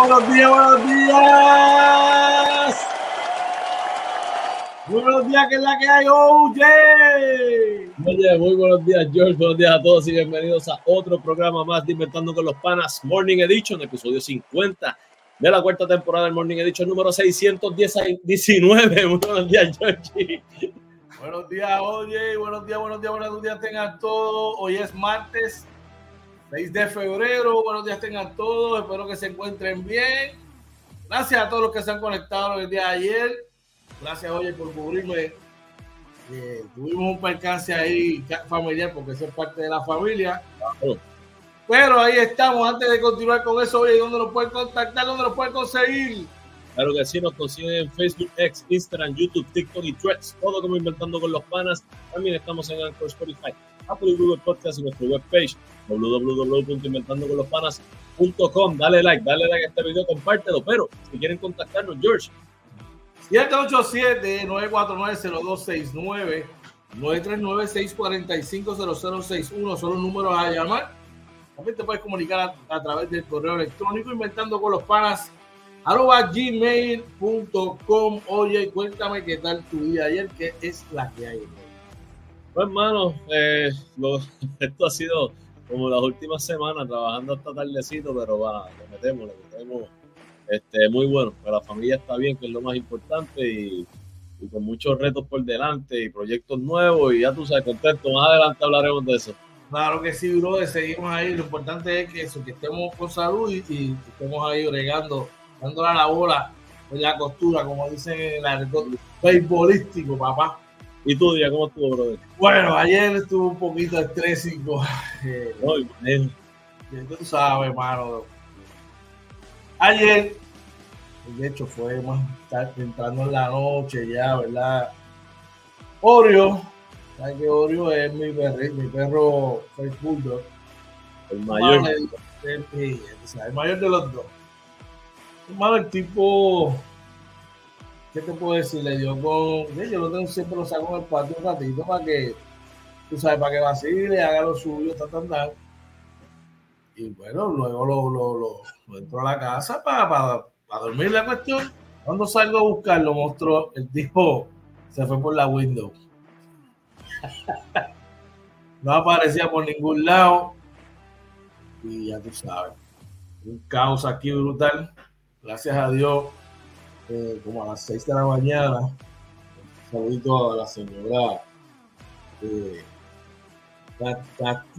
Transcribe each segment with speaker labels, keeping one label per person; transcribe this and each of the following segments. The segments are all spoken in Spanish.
Speaker 1: Buenos días, buenos días, buenos días, buenos días. Que es la que hay, OJ.
Speaker 2: Oye, muy buenos días, George. Buenos días a todos y bienvenidos a otro programa más de Inventando con los Panas Morning Edition, episodio 50 de la cuarta temporada del Morning Edition número 619. Muy buenos días, George.
Speaker 1: Buenos días, oye, buenos días, buenos días, buenos días tengan todos. Hoy es martes 6 de febrero. Buenos días tengan todos. Espero que se encuentren bien. Gracias a todos los que se han conectado el día de ayer. Gracias, oye, por cubrirme. Eh, tuvimos un percance ahí familiar porque eso es parte de la familia. Pero ahí estamos. Antes de continuar con eso, oye, ¿dónde nos pueden contactar? ¿Dónde nos pueden conseguir?
Speaker 2: Claro que sí, nos consiguen en Facebook, X, Instagram, YouTube, TikTok y Threads. Todo como Inventando con los Panas. También estamos en Anchor, Spotify, Apple y Google Podcast y webpage www.inventandoconlospanas.com. Dale like, dale like a este video, compártelo. Pero si quieren contactarnos, George.
Speaker 1: 787-949-0269, 939-645-0061 son los números a llamar. También te puedes comunicar a, través del correo electrónico inventando con los panas arroba gmail.com. Oye, cuéntame qué tal tu día ayer, qué es la que hay.
Speaker 2: Pues, hermano, eh, lo, esto ha sido como las últimas semanas trabajando hasta tardecito, pero va, lo metemos, lo metemos. Este, muy bueno, que la familia está bien, que es lo más importante, y, y, con muchos retos por delante y proyectos nuevos, y ya tú sabes, contento. Más adelante hablaremos de eso.
Speaker 1: Claro que sí, bro, seguimos ahí. Lo importante es que, eso, que estemos con salud y, y estemos ahí bregando dándole a la bola en la costura, como dicen en el argot papá.
Speaker 2: ¿Y tu día cómo estuvo, brother?
Speaker 1: Bueno, ayer estuvo un poquito estrésico.
Speaker 2: Eh, Muy bien.
Speaker 1: Tú sabes, hermano. Ayer, de hecho, fue más tarde, entrando en la noche ya, ¿verdad? Oreo, ¿sabes que Oreo es mi perro, mi perro Bulldog?
Speaker 2: El mayor.
Speaker 1: El, el, el, el mayor de los dos Hermano, el tipo, ¿qué te puedo decir? Le dio con. Yo lo tengo siempre lo saco en el patio un ratito para que, tú sabes, para que vacile, haga lo suyo, ta, ta, ta. Y bueno, luego lo, lo, lo, lo entró a la casa para, para, para, dormir la cuestión. Cuando salgo a buscarlo, mostró, el tipo se fue por la window. no aparecía por ningún lado. Y ya tú sabes, un caos aquí brutal gracias a Dios, eh, como a las 6 de la mañana, un saludito a la señora eh,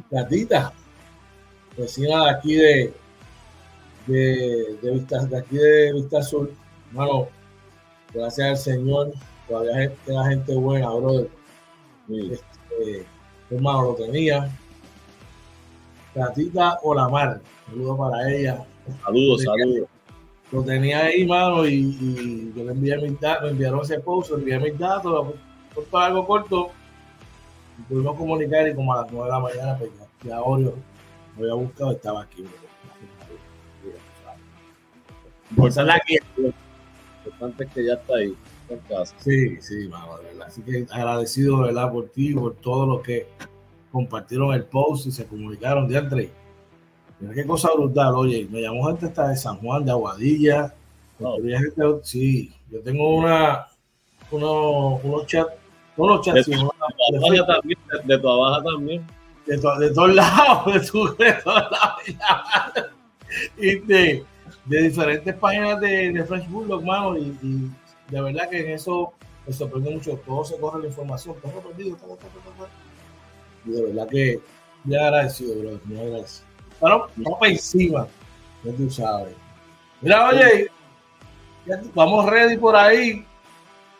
Speaker 1: Catita, vecina de aquí de, de, de, Vista, de aquí de Vista Sur. Hermano, gracias al Señor, todavía queda gente buena, brother. Sí. Este, hermano, lo tenía. Catita Olamar, saludos para ella.
Speaker 2: Saludos, saludos
Speaker 1: lo tenía ahí, mano, y, y yo le envié mis datos, me enviaron ese post, le envié mis datos, por algo corto, y pudimos comunicar y como a las 9 de la mañana, pues ya, ya Oreo me había buscado, estaba aquí.
Speaker 2: Por ser la que importante es que ya está ahí, en casa.
Speaker 1: Sí, sí, mano, de verdad. Así que agradecido, de verdad, por ti, por todos los que compartieron el post y se comunicaron de entre Mira qué cosa brutal, oye, me llamó gente hasta de San Juan, de Aguadilla. Oh. Gente, sí, yo tengo una, uno, unos chats, unos chats,
Speaker 2: de, una, de, de, de, también, de, tu abajo también.
Speaker 1: De, to, de todos lados, de, tu, de todos lados. y de, de diferentes páginas de, de French Bulldog, hermano, y, y, de verdad que en eso me sorprende mucho. Todo se corre la información, todo perdido, todo, todo, todo, todo. Y de verdad que muy agradecido, bro, muy agradecido. Bueno, encima, ya tú sabes. Mira, oye, vamos ready por ahí,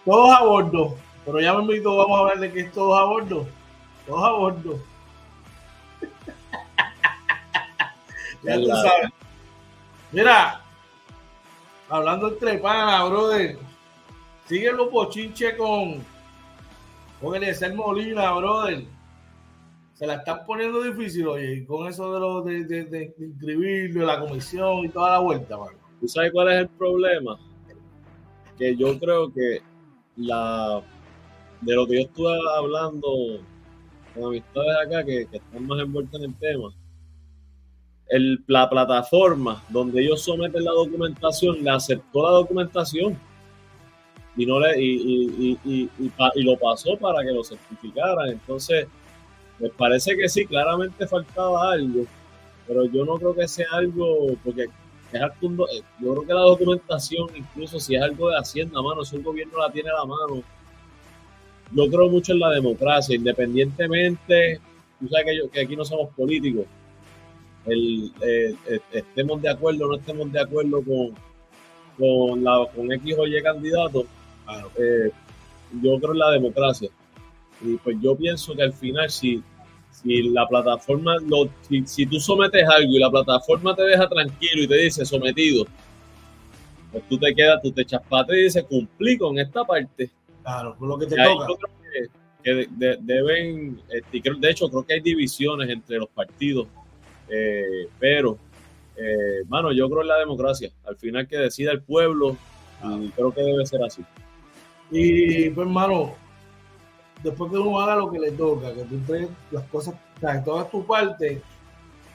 Speaker 1: todos a bordo, pero ya me invito, vamos a hablar de que es todos a bordo, todos a bordo. ya tú sabes. Mira, hablando entre panas, brother, sigue los bochinches con, con Eliezer Molina, brother se la están poniendo difícil, oye, y con eso de, lo, de, de, de, la comisión y toda la vuelta, mano.
Speaker 2: ¿Tú sabes cuál es el problema? Que yo creo que la de lo que yo estuve hablando con amistades acá que, que están más envueltos en el tema, el, la plataforma donde ellos someten la documentación le aceptó la documentación y, no le, y, y, y, lo pasó para que lo certificaran. Entonces, me parece que sí, claramente faltaba algo, pero yo no creo que sea algo, porque es eh, yo creo que la documentación, incluso si es algo de Hacienda, mano, si el gobierno la tiene a la mano, yo creo mucho en la democracia, independientemente, tú sabes que, que aquí no somos políticos, el, eh, eh, estemos de acuerdo o no estemos de acuerdo con, con, la, con X o Y candidato, eh, yo creo en la democracia. Y pues yo pienso que al final, si, si la plataforma, lo, si, tú sometes algo y la plataforma te deja tranquilo y te dice sometido, pues tú te quedas, tú te echas para y dices cumplí con esta parte.
Speaker 1: Claro, por lo que te toca.
Speaker 2: que, deben, este, de hecho, creo que hay divisiones entre los partidos eh, pero, eh, mano, yo creo en la democracia. Al final que decida el pueblo, y creo que debe ser así.
Speaker 1: Y pues, hermano, después que uno haga lo que le toca, que tú entregues las cosas, o sea, toda tu parte,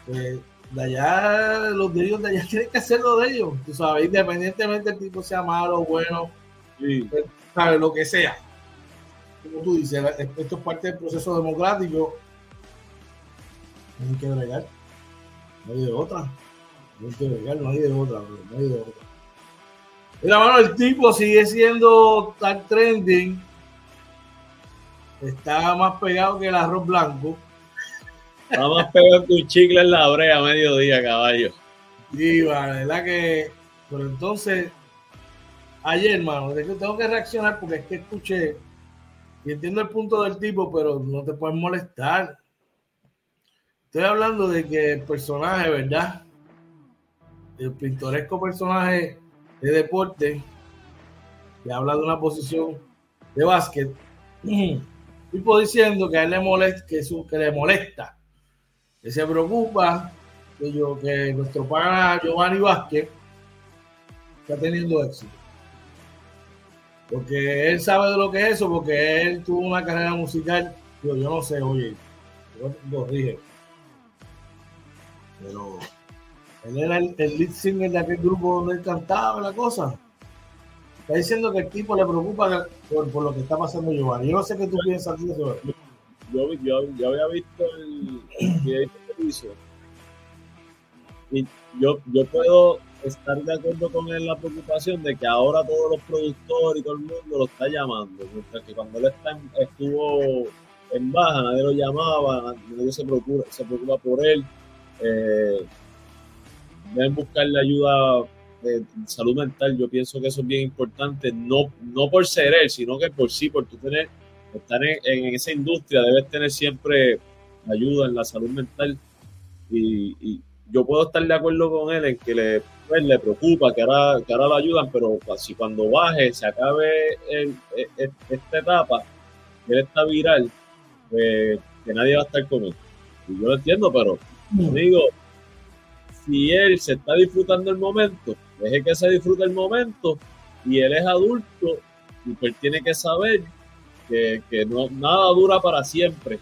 Speaker 1: pues de allá, los de ellos de allá tienen que hacerlo de ellos, tú sabes, independientemente el tipo sea malo bueno, sí. Pues, sabes, lo que sea. Como tú dices, esto es parte del proceso democrático. Tienen que bregar. No hay de otra. No hay de, no hay de otra, no hay de otra. Mira, mano, el tipo sigue siendo tan trending. Está más pegado que el arroz blanco.
Speaker 2: Está más pegado que un chicle en la brea a mediodía, caballo.
Speaker 1: Sí, vale, verdad que. Pero entonces, ayer, hermano, tengo que reaccionar porque es que escuché y entiendo el punto del tipo, pero no te puedes molestar. Estoy hablando de que el personaje, ¿verdad? El pintoresco personaje de deporte que habla de una posición de básquet, tipo diciendo que a él le molesta, que, su, que le molesta, que se preocupa que, yo, que nuestro pana Giovanni Vázquez está teniendo éxito. Porque él sabe de lo que es eso, porque él tuvo una carrera musical, yo, yo no sé, oye, yo dije pero él era el, lead singer de aquel grupo donde él cantaba la cosa. Está diciendo que el tipo le preocupa por, lo que está pasando Giovanni. Yo no sé qué tú piensas de eso.
Speaker 2: Yo, yo, yo había visto el, video y yo, yo puedo estar de acuerdo con él la preocupación de que ahora todos los productores y todo el mundo lo está llamando, mientras que cuando él estuvo en baja nadie lo llamaba, nadie se preocupa, se preocupa por él eh, deben buscar la ayuda salud mental. Yo pienso que eso es bien importante, no, no por ser él, sino que por sí, por tú tener, estar en, esa industria, debes tener siempre ayuda en la salud mental. Y, yo puedo estar de acuerdo con él en que le, pues, le preocupa, que ahora, que ahora lo ayudan, pero si cuando baje, se acabe e, e, esta etapa, él está viral, pues, que nadie va a estar con él. Y yo lo entiendo, pero Digo, si él se está disfrutando el momento, deje que se disfrute el momento y él es adulto y pues tiene que saber que, no, nada dura para siempre.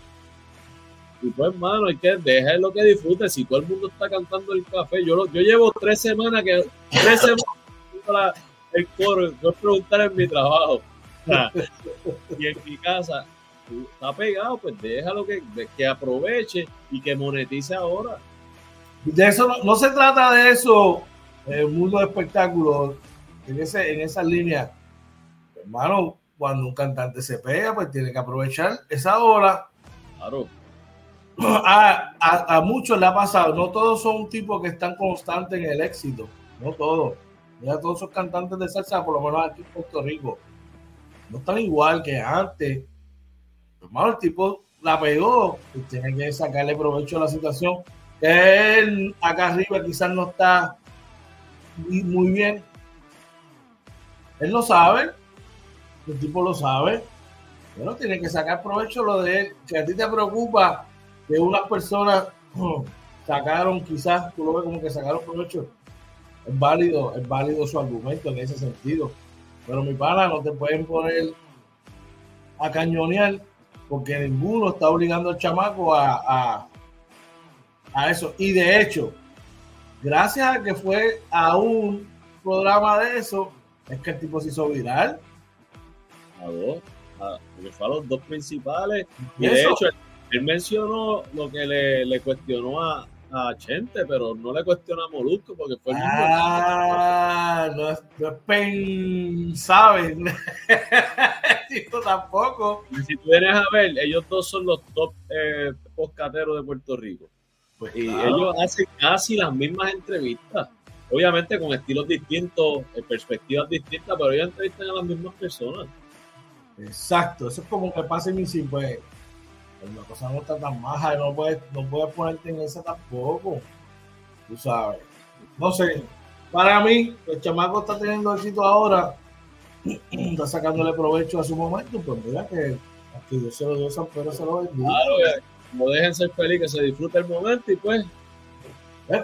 Speaker 2: Y pues, hermano, hay que dejar lo que disfrute. Si todo el mundo está cantando el café, yo, yo llevo tres semanas que tres semanas el coro, no preguntar en mi trabajo. y en mi casa, está pegado, pues déjalo que, que aproveche y que monetice ahora.
Speaker 1: De eso no, se trata de eso, el mundo de espectáculos, en, ese, en esa línea. Hermano, cuando un cantante se pega, pues tiene que aprovechar esa hora.
Speaker 2: Claro.
Speaker 1: A, a, muchos le ha pasado, no todos son tipos que están constantes en el éxito, no todos. Mira, todos esos cantantes de salsa, por lo menos aquí en Puerto Rico, no están igual que antes hermano, el tipo la pegó y tiene que sacarle provecho a la situación. Él acá arriba quizás no está muy bien. Él lo sabe, el tipo lo sabe, pero tiene que sacar provecho lo de él. Si a ti te preocupa que unas personas sacaron, quizás tú lo ves como que sacaron provecho, es válido, es válido su argumento en ese sentido. Pero mi pana, no te pueden poner a cañonear porque ninguno está obligando al chamaco a, a, eso. Y de hecho, gracias a que fue a un programa de eso, es que el tipo se hizo viral.
Speaker 2: A dos, a, fue a los dos principales. Y, de hecho, él mencionó lo que le, le cuestionó a, a Chente, pero no le cuestiona a Molusco porque fue el mismo.
Speaker 1: Ah, no es, no es pen, ¿saben? Esto tampoco.
Speaker 2: Y si tú vienes a ver, ellos dos son los top eh, poscateros de Puerto Rico. Pues y ellos hacen casi las mismas entrevistas. Obviamente con estilos distintos, eh, perspectivas distintas, pero ellos entrevistan a las mismas personas.
Speaker 1: Exacto, eso es como que pasa en mi pues la cosa no está tan maja, no puedes, no puedes ponerte en esa tampoco. Tú sabes. No sé, para mí, el chamaco está teniendo éxito ahora, está sacándole provecho a su momento, pues mira que aquí Dios se lo dio, San Pedro se lo bendiga.
Speaker 2: Claro, no dejen ser feliz, que se disfrute el momento y pues.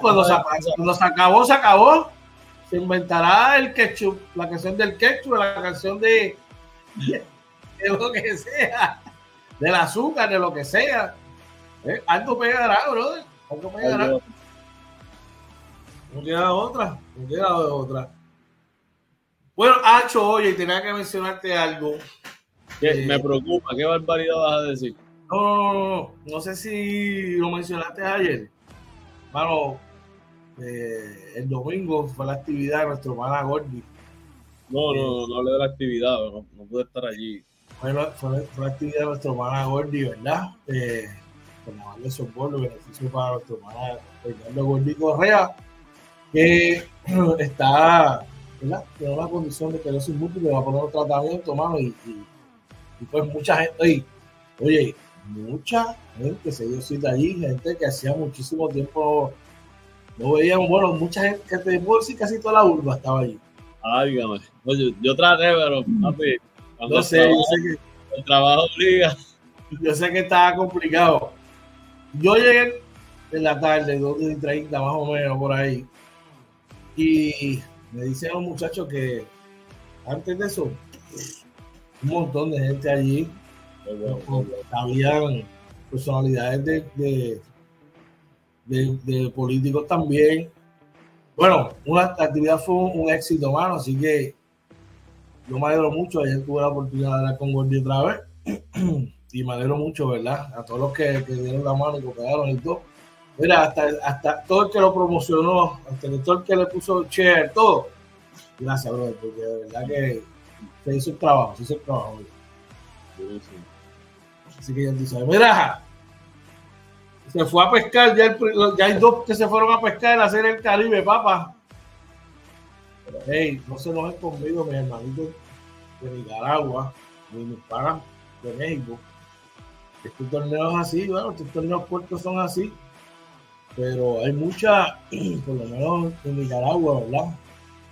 Speaker 1: Cuando, se, cuando se acabó, se acabó. Se inventará el ketchup, la canción del ketchup, la canción de, de lo que sea del azúcar, de lo que sea. ¿Eh? Algo pegará, brother. Algo pegará. No queda otra. No queda otra. Bueno, Hacho, oye, tenía que mencionarte algo.
Speaker 2: Eh, me preocupa, ¿qué barbaridad vas a decir?
Speaker 1: No, no, no, no sé si lo mencionaste ayer. Bueno, eh, el domingo fue la actividad de nuestro hermana Gordy.
Speaker 2: No, no, no, hablé de la actividad, no, no pude estar allí
Speaker 1: fue, fue, fue la actividad de nuestro hermana Gordy, ¿verdad? Eh, como darle soporte, beneficio para nuestro hermana Fernando Gordy Correa, que está, ¿verdad? Tiene una condición de que sin múltiple, va a poner un tratamiento, mano, y, y, pues mucha gente, oye, mucha gente se dio cita allí, gente que hacía muchísimo tiempo no veíamos, bueno, mucha gente, que te puedo decir casi toda la urba estaba allí.
Speaker 2: Ay, yo traté, pero papi,
Speaker 1: no sé, yo sé que
Speaker 2: el trabajo obliga.
Speaker 1: Yo sé que estaba complicado. Yo llegué en la tarde, 2 y 30 más o menos por ahí. Y me dicen los muchachos que antes de eso, un montón de gente allí. Habían personalidades de, de, políticos también. Bueno, una, actividad fue un éxito, mano, así que yo me alegro mucho, ayer tuve la oportunidad de hablar con Gordy otra vez y me alegro mucho, ¿verdad? A todos los que, dieron la mano y cooperaron y todo. Mira, hasta, hasta todo el que lo promocionó, hasta todo el que le puso share, todo. Gracias, brother, porque de verdad que se hizo el trabajo, se hizo el trabajo. Así que ya tú sabes. Mira, se fue a pescar, ya, ya hay dos que se fueron a pescar en la serie del Caribe, papá. Hey, no se nos conmigo, mis hermanitos de Nicaragua, ni mis panas de México. Estos torneos así, bueno, estos torneos puertos son así, pero hay mucha, por lo menos en Nicaragua, ¿verdad?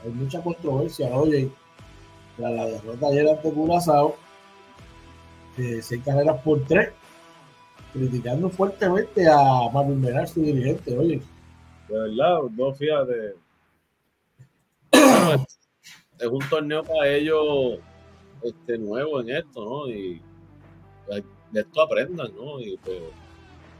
Speaker 1: Hay mucha controversia, oye, tras la derrota ayer ante Curazao, eh, seis carreras por tres, criticando fuertemente a Marvin Bernal, su dirigente, oye.
Speaker 2: De verdad, no, fíjate, es un torneo para ellos este, nuevo en esto, ¿no? Y pues, de esto aprendan, ¿no? Y, pues,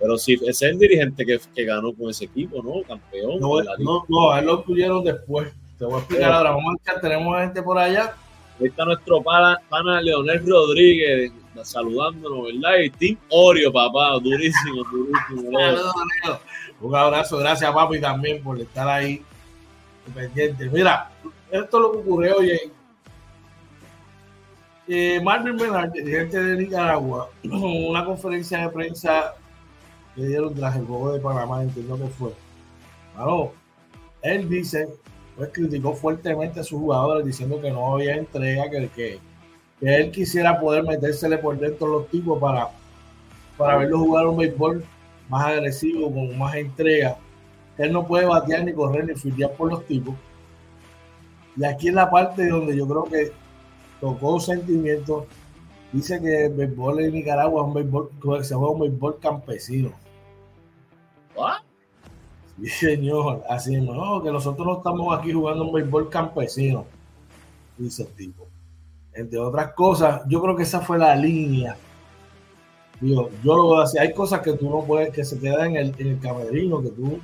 Speaker 2: pero si ese es el dirigente que, que, ganó con ese equipo, ¿no? Campeón.
Speaker 1: No, no, no, a él lo tuvieron después. Te voy a explicar ahora. Vamos a echar, tenemos gente por allá.
Speaker 2: Ahí está nuestro pana, pana Leonel Rodríguez saludándonos, ¿verdad? Y Team Oreo, papá, durísimo, durísimo.
Speaker 1: Un abrazo, gracias, papi, también por estar ahí pendiente. Mira, esto es lo que ocurrió hoy. Eh, Marvin Bernard, dirigente de Nicaragua, una conferencia de prensa que dieron tras el juego de Panamá, entiendo que fue. Claro, él dice, pues criticó fuertemente a sus jugadores diciendo que no había entrega, que, que, que él quisiera poder metérsele por dentro los tipos para, para verlos jugar un béisbol más agresivo, con más entrega. Él no puede batear ni correr ni fildear por los tipos y aquí en la parte donde yo creo que tocó sentimientos, dice que el béisbol en Nicaragua es un béisbol, se juega un béisbol campesino.
Speaker 2: ¿What?
Speaker 1: Sí, señor, así no, que nosotros no estamos aquí jugando un béisbol campesino, dice el tipo. Entre otras cosas, yo creo que esa fue la línea. Digo, yo lo voy a decir, hay cosas que tú no puedes, que se quedan en el, en camerino, que tú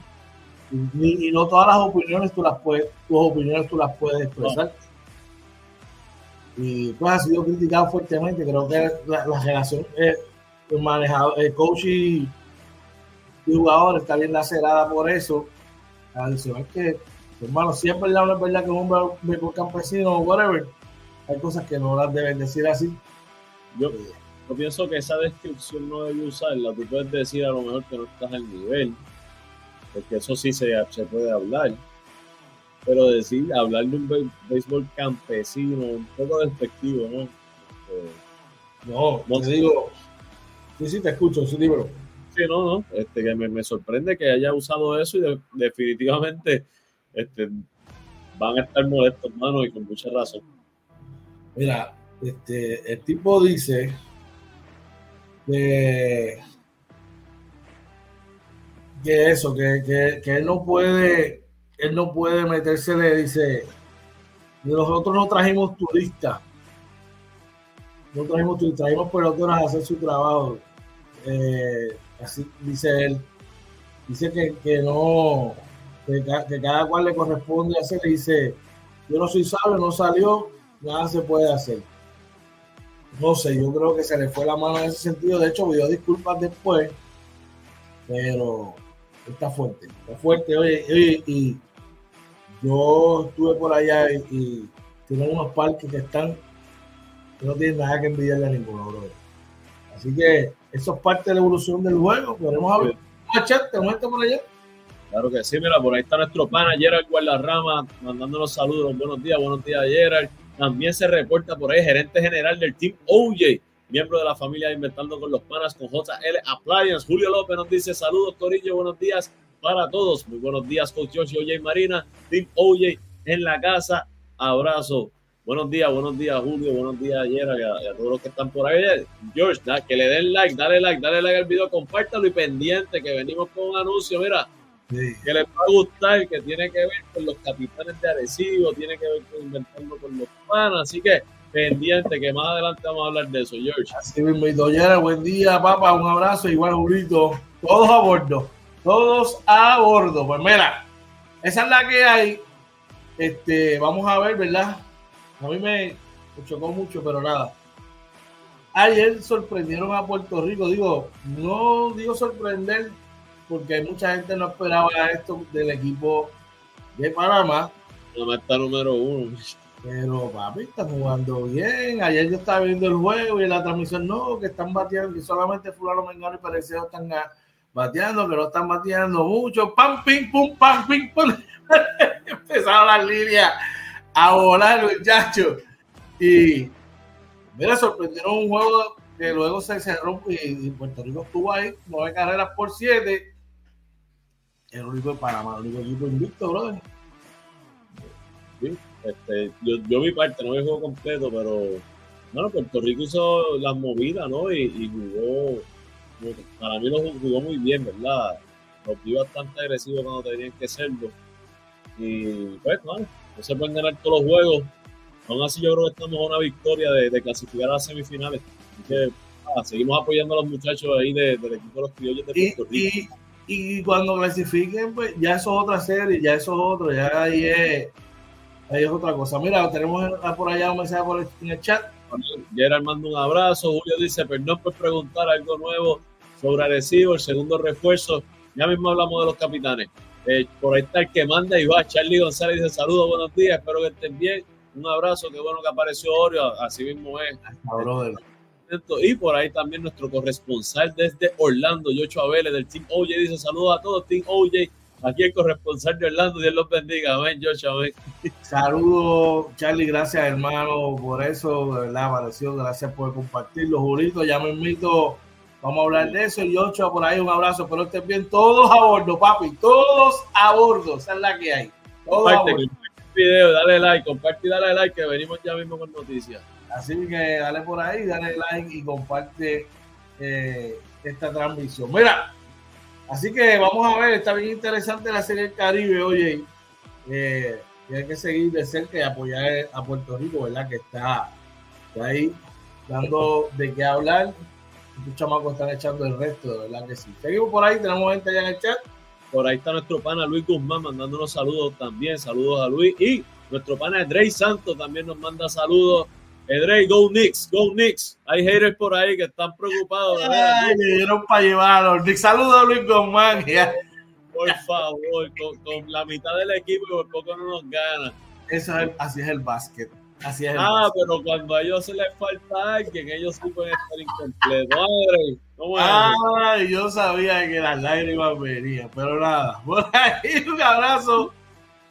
Speaker 1: y, no todas las opiniones tú las puedes, tus opiniones tú las puedes expresar. Y pues ha sido criticado fuertemente. Creo que la, relación eh, manejado, el coach y, jugador está bien lacerada por eso. Adicional que, hermano, siempre es verdad, es que un hombre campesino o whatever, hay cosas que no las deben decir así.
Speaker 2: Yo, yo pienso que esa descripción no debe usarla. Tú puedes decir a lo mejor que no estás al nivel porque eso sí se, se puede hablar. Pero decir, hablar de un béisbol campesino, un poco despectivo, ¿no?
Speaker 1: Este, no, no te digo, sí, sí, te escucho, sí, dímelo.
Speaker 2: Sí, no, no, este, que me, me sorprende que haya usado eso y definitivamente este, van a estar molestos, hermano, y con mucha razón.
Speaker 1: Mira, este, el tipo dice que que eso, que, que, él no puede, él no puede meterse, le dice, nosotros no trajimos turistas, no trajimos turistas, trajimos peloteros a hacer su trabajo. Eh, así dice él, dice que, que no, que, cada cual le corresponde hacer, dice, yo no soy sabio, no salió, nada se puede hacer. No sé, yo creo que se le fue la mano en ese sentido. De hecho, pidió disculpas después, pero está fuerte, está fuerte. Oye, oye, y yo estuve por allá y, tienen unos parques que están, que no tienen nada que envidiarle a ninguno, bro. Así que eso es parte de la evolución del juego. Podemos hablar. Chat, te muestro por allá.
Speaker 2: Claro que sí, mira, por ahí está nuestro pana Gerald Guardarrama mandándonos saludos. Buenos días, buenos días, Gerald. También se reporta por ahí gerente general del Team OJ miembro de la familia Inventando con los Panas con JL Appliance. Julio López nos dice saludos, Corillo, buenos días para todos. Muy buenos días, Coach Josh OJ Marina, Team OJ en la casa. Abrazo. Buenos días, buenos días, Julio. Buenos días, ayer y a, todos los que están por ahí. George, que le den like, dale like, dale like al video, compártalo y pendiente que venimos con un anuncio. Mira, que les va a gustar, que tiene que ver con los capitanes de Arecibo, tiene que ver con Inventando con los Panas. Así que pendiente, que más adelante vamos a hablar de eso, George.
Speaker 1: Así mismo, y Doñera, buen día, papá, un abrazo, igual, Julito, todos a bordo, todos a bordo. Pues mira, esa es la que hay. Este, vamos a ver, ¿verdad? A mí me, chocó mucho, pero nada. Ayer sorprendieron a Puerto Rico, digo, no digo sorprender, porque mucha gente no esperaba esto del equipo de Panamá.
Speaker 2: La está número uno.
Speaker 1: Pero papi, están jugando bien. Ayer yo estaba viendo el juego y en la transmisión no, que están bateando, que solamente Fulano Mengano y Pareceo están bateando, que no están bateando mucho. Pam, pim, pum, pam, pim, pum. Empezaron las líneas a volar, muchachos. Y mira, sorprendieron un juego que luego se cerró y, Puerto Rico estuvo ahí, nueve carreras por siete. El único de Panamá, el único equipo invicto, brother.
Speaker 2: Sí. Este, yo, yo mi parte, no el juego completo, pero bueno, Puerto Rico hizo las movidas, ¿no? Y, jugó, para mí lo jugó muy bien, ¿verdad? Los vi bastante agresivos cuando tenían que serlo. Y pues, bueno, no se pueden ganar todos los juegos. Aún así, yo creo que estamos a una victoria de, clasificar a las semifinales. Así que seguimos apoyando a los muchachos ahí del equipo de los criollos de Puerto Rico.
Speaker 1: Y, cuando clasifiquen, pues ya eso es otra serie, ya eso es otro, ya ahí es Ahí es otra cosa. Mira, tenemos por allá un mensaje por el, en el chat.
Speaker 2: Gerard manda un abrazo. Julio dice, perdón por preguntar algo nuevo sobre Arecibo, el segundo refuerzo. Ya mismo hablamos de los capitanes. Eh, por ahí está el que manda y va. Charlie González dice, saludos, buenos días, espero que estén bien. Un abrazo, qué bueno que apareció Oreo, así mismo es. Y por ahí también nuestro corresponsal desde Orlando, Yocho Abele del Team OJ, dice saludos a todos, Team OJ Aquí el corresponsal de Orlando, Dios los bendiga. Amén, Joshua. Amén.
Speaker 1: Saludos, Charlie. Gracias, hermano, por eso. De verdad, apareció. Gracias por compartirlo. Julito, ya me invito. Vamos a hablar de eso. Y Joshua, por ahí un abrazo. Pero estén bien. Todos a bordo, papi. Todos a bordo. Esa es la que hay. Todos
Speaker 2: comparte, a bordo. el video, dale like. Comparte y dale like, que venimos ya mismo con noticias.
Speaker 1: Así que dale por ahí, dale like y comparte eh, esta transmisión. Mira, Así que vamos a ver, está bien interesante la Serie del Caribe, oye. Eh, hay que seguir de cerca y apoyar a Puerto Rico, ¿verdad? Que está, ahí dando de qué hablar. Muchos chamacos están echando el resto, verdad que sí. Seguimos por ahí, tenemos gente allá en el chat.
Speaker 2: por ahí está nuestro pana Luis Guzmán mandándonos saludos también. Saludos a Luis. Y nuestro pana Edrey Santos también nos manda saludos. Edrey, go Knicks, go Knicks. Hay haters por ahí que están preocupados.
Speaker 1: Ay, le dieron para llevar a los Knicks. Saludos a Luis Guzmán.
Speaker 2: Por favor, con, con, la mitad del equipo que por poco no nos gana.
Speaker 1: Eso es, así es el básquet. Así es el
Speaker 2: ah,
Speaker 1: básquet.
Speaker 2: pero cuando a ellos se les falta alguien, ellos sí pueden estar incompletos. Madre, ¿cómo es?
Speaker 1: Ah, yo sabía que las lágrimas venían, pero nada. Por ahí un abrazo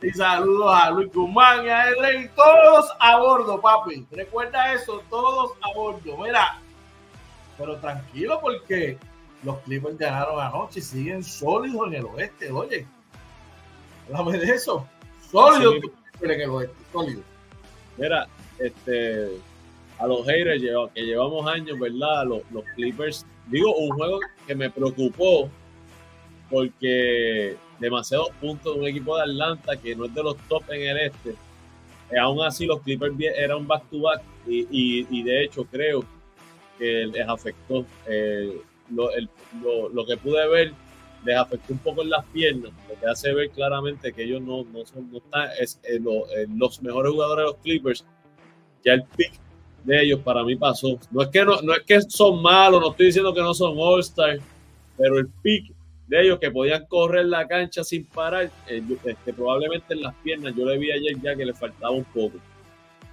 Speaker 1: y saludos a Luis Guzmán y a Edrey. Todos a bordo, papi. Recuerda eso, todos a bordo. Mira, pero tranquilo porque los Clippers ganaron anoche y siguen sólidos en el oeste. Oye, háblame de eso. Sólidos
Speaker 2: Sí.
Speaker 1: en el oeste, sólidos.
Speaker 2: Mira, este, a los haters que llevamos años, ¿verdad? Los, los Clippers, digo, un juego que me preocupó porque demasiados puntos de un equipo de Atlanta que no es de los top en el este. Eh, aún así, los Clippers bien- era un back-to-back y, y- y de hecho creo que les afectó. eh, lo, el- lo- lo que pude ver les afectó un poco en las piernas, lo que hace ver claramente que ellos no, no son, no están, es, eh, lo- eh, los mejores jugadores de los Clippers, ya el pick de ellos para mí pasó. No es que no, no es que son malos, no estoy diciendo que no son All-Star, pero el pick de ellos que podían correr la cancha sin parar, eh, este, probablemente en las piernas, yo le vi ayer ya que le faltaba un poco.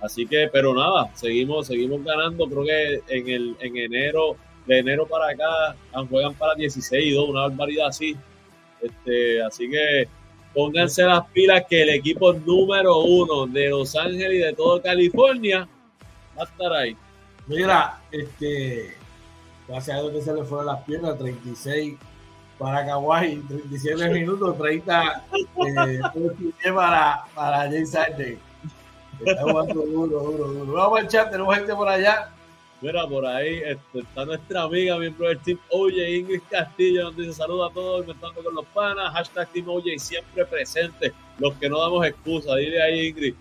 Speaker 2: Así que, pero nada, seguimos, seguimos ganando. Creo que en el en enero, de enero para acá, ah, juegan para 16 y 2, una barbaridad así. Este, así que pónganse las pilas que el equipo número uno de Los Ángeles y de todo California va a estar ahí.
Speaker 1: Mira, este, gracias a Dios que se le fueron las piernas, 36 para Kawhi, 37 minutos, 30 eh, para, para James Harden. Está jugando duro, duro, duro. Vamos al chat, tenemos gente por allá.
Speaker 2: Mira, por ahí este, está nuestra amiga, miembro del team OJ Ingrid Castillo, nos dice saludos a todos, inventando con los panas, hashtag team OJ siempre presente, los que no damos excusa, dile ahí Ingrid.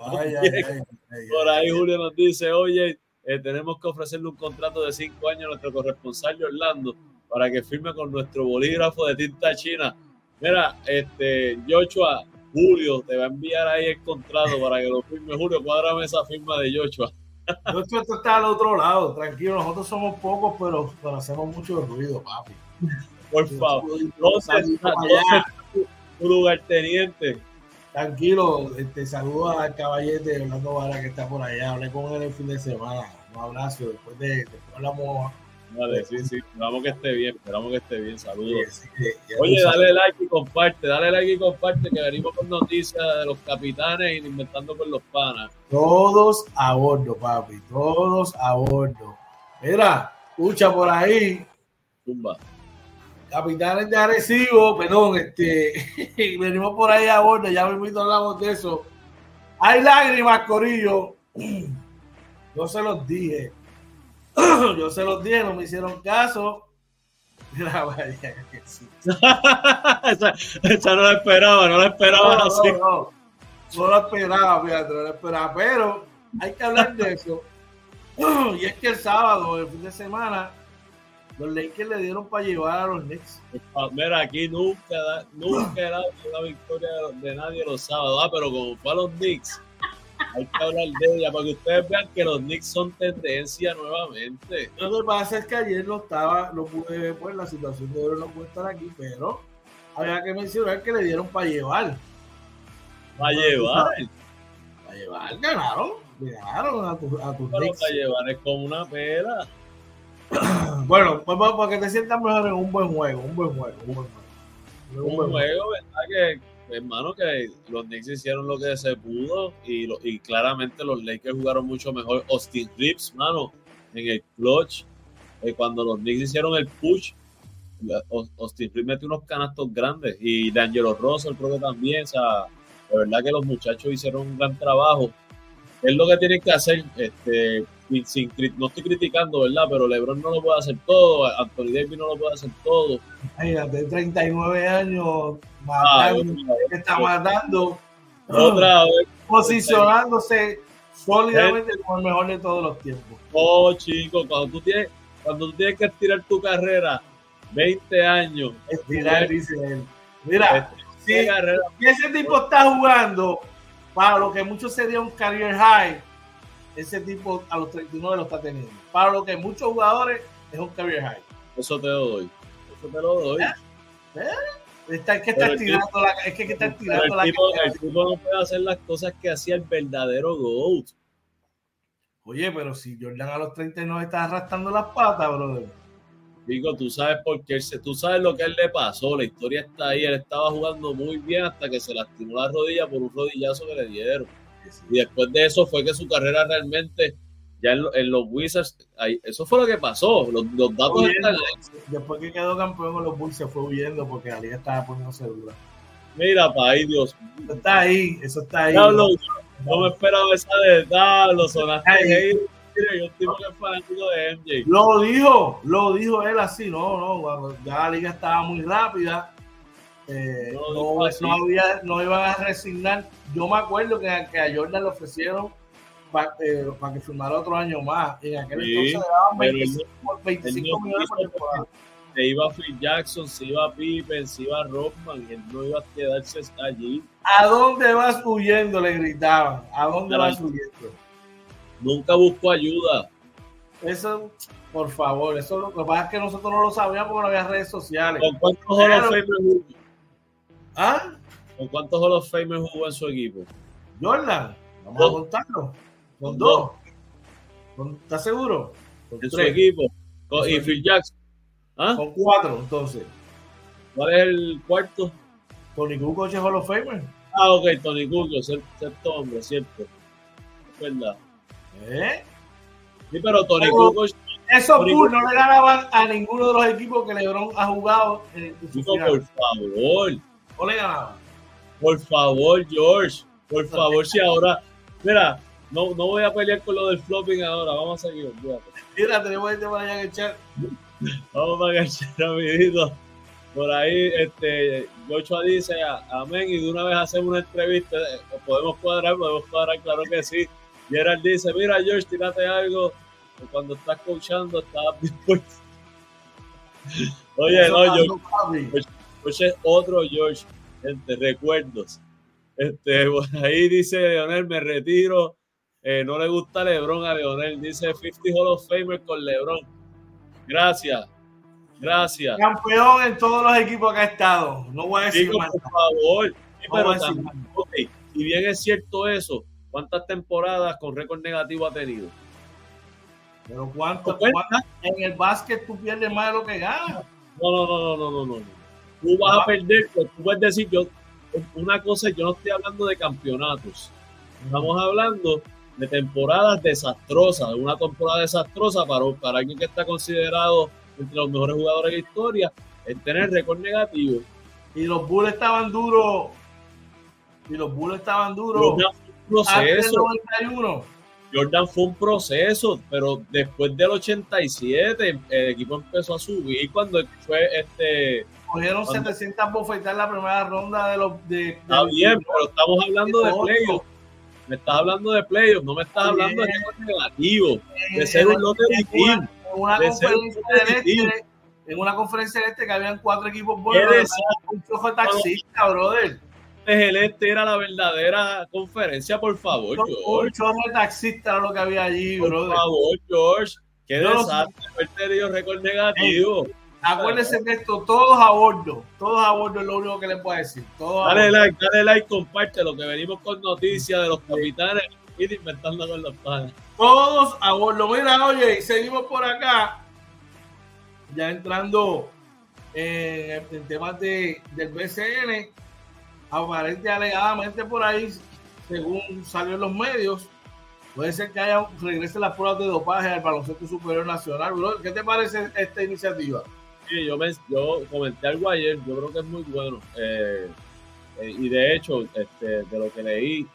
Speaker 1: Ay, ay, ay, ay,
Speaker 2: Por ahí. Julio nos dice, oye, eh, tenemos que ofrecerle un contrato de cinco años a nuestro corresponsal de Orlando para que firme con nuestro bolígrafo de tinta china. Mira, este, Joshua, Julio, te va a enviar ahí el contrato para que lo firme. Julio, cuádrame esa firma de Joshua.
Speaker 1: Yo esto esto está al otro lado, tranquilo, nosotros somos pocos, pero, pero hacemos mucho ruido, papi.
Speaker 2: Por favor. ¿Dónde está,
Speaker 1: Saludos para
Speaker 2: dónde
Speaker 1: allá.
Speaker 2: está tu, tu lugarteniente?
Speaker 1: Tranquilo, este, saludos al caballete Orlando Vara que está por allá. Hablé con él el fin de semana. Un abrazo. Después de después hablamos.
Speaker 2: Vale, sí, sí. Esperamos que esté bien, esperamos que esté bien. Saludos. Oye, dale like y comparte, dale like y comparte que venimos con noticias de los capitanes y inventando con los panas.
Speaker 1: Todos a bordo, papi. Todos a bordo. Mira, escucha por ahí.
Speaker 2: Zumba.
Speaker 1: Capitanes de Arecibo, perdón, este, venimos por ahí a bordo, ya mismo hablamos de eso. Hay lágrimas, Corillo. Yo se los dije. Yo se los dije, no me hicieron caso. Mira, vaya, que sí.
Speaker 2: esa, esa no la esperaba, no la esperaba
Speaker 1: No,
Speaker 2: así.
Speaker 1: no, no. No lo esperaba, fíjate, no lo esperaba, pero hay que hablar de eso. Y es que el sábado, el fin de semana, los Lakers le dieron para llevar a los Knicks.
Speaker 2: Mira, aquí nunca, nunca dado una victoria de nadie los sábados, ah, pero como fue a los Knicks, hay que hablar de ella para que ustedes vean que los Knicks son tendencia nuevamente.
Speaker 1: Lo que pasa es que ayer no estaba, no pude ver pues la situación de oro no puede estar aquí, pero había que mencionar que le dieron para llevar.
Speaker 2: Para llevar,
Speaker 1: Para llevar, ganaron. Ganaron a, tu- a tus
Speaker 2: pero
Speaker 1: Knicks.
Speaker 2: para llevar es como una pera.
Speaker 1: Bueno, pues para, para que te sientas mejor en un buen juego, un buen juego, un buen juego. Un buen
Speaker 2: juego, ¿verdad? Que, hermano, que los Knicks hicieron lo que se pudo y, lo- y claramente los Lakers jugaron mucho mejor. Austin Reeves, mano, en el clutch, eh, cuando los Knicks hicieron el push, Austin Reeves metió unos canastos grandes y D'Angelo Russell creo que también, o sea, de verdad que los muchachos hicieron un gran trabajo. Es lo que tienen que hacer, este, sin, no estoy criticando, ¿verdad? Pero LeBron no lo puede hacer todo, Anthony Davis no lo puede hacer todo.
Speaker 1: Imagínate, 39 años,
Speaker 2: Ah,
Speaker 1: está matando,
Speaker 2: Otra vez.
Speaker 1: posicionándose sólidamente como el mejor de todos los tiempos.
Speaker 2: Oh, chico, cuando tú tienes, cuando tú tienes que estirar tu carrera 20 años.
Speaker 1: Estirar, dice él. Mira, si, ese tipo está jugando para lo que muchos sería un career high, ese tipo a los 39 lo está teniendo. Para lo que muchos jugadores es un career high.
Speaker 2: Eso te lo doy. Eso te lo doy.
Speaker 1: ¿Eh? Está, es que está tirando la, es que está tirando la
Speaker 2: tipo, el tipo no puede hacer las cosas que hacía el verdadero GOAT.
Speaker 1: Oye, pero si Jordan a los 39 está arrastrando las patas, brother.
Speaker 2: Digo, tú sabes por qué, tú sabes lo que él le pasó, la historia está ahí, él estaba jugando muy bien hasta que se lastimó la rodilla por un rodillazo que le dieron. Y después de eso fue que su carrera realmente, ya en, los Wizards, eso fue lo que pasó, los, datos están
Speaker 1: Después que quedó campeón con los Bulls se fue huyendo porque la liga estaba poniéndose dura.
Speaker 2: Mira, pa' ahí, Dios.
Speaker 1: Eso está ahí, eso está ahí.
Speaker 2: no, me esperaba esa de lo sonaste ahí yo de MJ.
Speaker 1: Lo dijo, lo dijo él así, no, no, ya la liga estaba muy rápida. Eh, no, no, había, no, iban a resignar. Yo me acuerdo que, que a Jordan le ofrecieron para eh, que firmara otro año más. En aquel entonces le daban 25, 25 millones por temporada.
Speaker 2: Se iba Phil Jackson, se iba Pippen, se iba Rockman, él no iba a quedarse allí.
Speaker 1: ¿A dónde vas huyendo? Le gritaban. ¿A dónde vas huyendo?
Speaker 2: Nunca buscó ayuda.
Speaker 1: Eso, por favor, eso lo que pasa es que nosotros no lo sabíamos porque no había redes sociales.
Speaker 2: ¿Con cuántos Hall?
Speaker 1: ¿Ah?
Speaker 2: ¿Con cuántos Hall of Fame jugó en su equipo?
Speaker 1: Jordan, vamos a contarlo. Con dos. ¿Estás seguro?
Speaker 2: Con en su equipo. ¿Y Phil Jackson?
Speaker 1: ¿Ah? Con cuatro, entonces.
Speaker 2: ¿Cuál es el cuarto?
Speaker 1: Tony Kukoc es Hall of Famer.
Speaker 2: Ah, ok, Tony Kukoc, cierto hombre, cierto. Es verdad.
Speaker 1: ¿Eh?
Speaker 2: Sí, pero Tony Kukoc.
Speaker 1: Esos Bulls no le ganaban a ninguno de los equipos que LeBron ha jugado. En
Speaker 2: por favor.
Speaker 1: ¿O le?
Speaker 2: Por favor, George. Por favor, si ahora. Mira, no, no voy a pelear con lo del flopping ahora. Vamos a seguir.
Speaker 1: Mira, tenemos este para allá chat.
Speaker 2: Vamos para el chat rapidito. Por ahí, este, Joshua dice amén y de una vez hacemos una entrevista. Podemos cuadrar, podemos cuadrar, claro que sí. Gerald dice, mira George, tírate algo. Cuando estás coachando, estás dispuesto. Oye, no, George. George es otro George. Gente, recuerdos. Este, ahí dice Leonel, me retiro. Eh, no le gusta Lebron a Leonel. Dice 50 Hall of Famer con Lebron. Gracias. Gracias.
Speaker 1: Campeón en todos los equipos que ha estado. No voy a decir
Speaker 2: más. Por favor. pero también, si bien es cierto eso, ¿Cuántas temporadas con récord negativo ha tenido?
Speaker 1: Pero ¿cuánto, en el básquet tú pierdes más de lo que ganas.
Speaker 2: No, no, no, no, no, no, Tú vas a perder, pues, tú puedes decir, yo, una cosa, yo no estoy hablando de campeonatos. Estamos hablando de temporadas desastrosas, una temporada desastrosa para, para alguien que está considerado entre los mejores jugadores de la historia, es tener récord negativo.
Speaker 1: Y los Bulls estaban duros. Y los Bulls estaban duros
Speaker 2: proceso. Jordan fue un proceso, pero después del 87 el equipo empezó a subir cuando fue este.
Speaker 1: Cogieron 700 bofetas en la primera ronda de los. De,
Speaker 2: Está bien, pero estamos hablando de, playoffs. Me estás hablando de playoffs, no me estás hablando de negativo, de ser un lote
Speaker 1: En una conferencia este, en una conferencia este que habían cuatro equipos buenos. Un chofer taxista, brother
Speaker 2: el este era la verdadera conferencia, por favor, George.
Speaker 1: Un chorro de taxista era lo que había allí,
Speaker 2: por
Speaker 1: brother.
Speaker 2: Por favor, George. Qué desastre haber tenido récord negativo.
Speaker 1: Acuérdense de esto, todos a bordo. Todos a bordo es lo único que les puedo decir.
Speaker 2: dale like, dale like, comparte lo que venimos con noticias de los capitanes y inventando con los padres.
Speaker 1: Todos a bordo. Mira, oye, seguimos por acá. Ya entrando en, en temas de, del BCN aparente alegadamente por ahí, según salió en los medios, puede ser que haya regrese las pruebas de dopaje al baloncesto superior nacional. ¿Qué te parece esta iniciativa?
Speaker 2: Sí, yo, me, yo comenté algo ayer, yo creo que es muy bueno. Eh, eh, y de hecho, este, de lo que leí,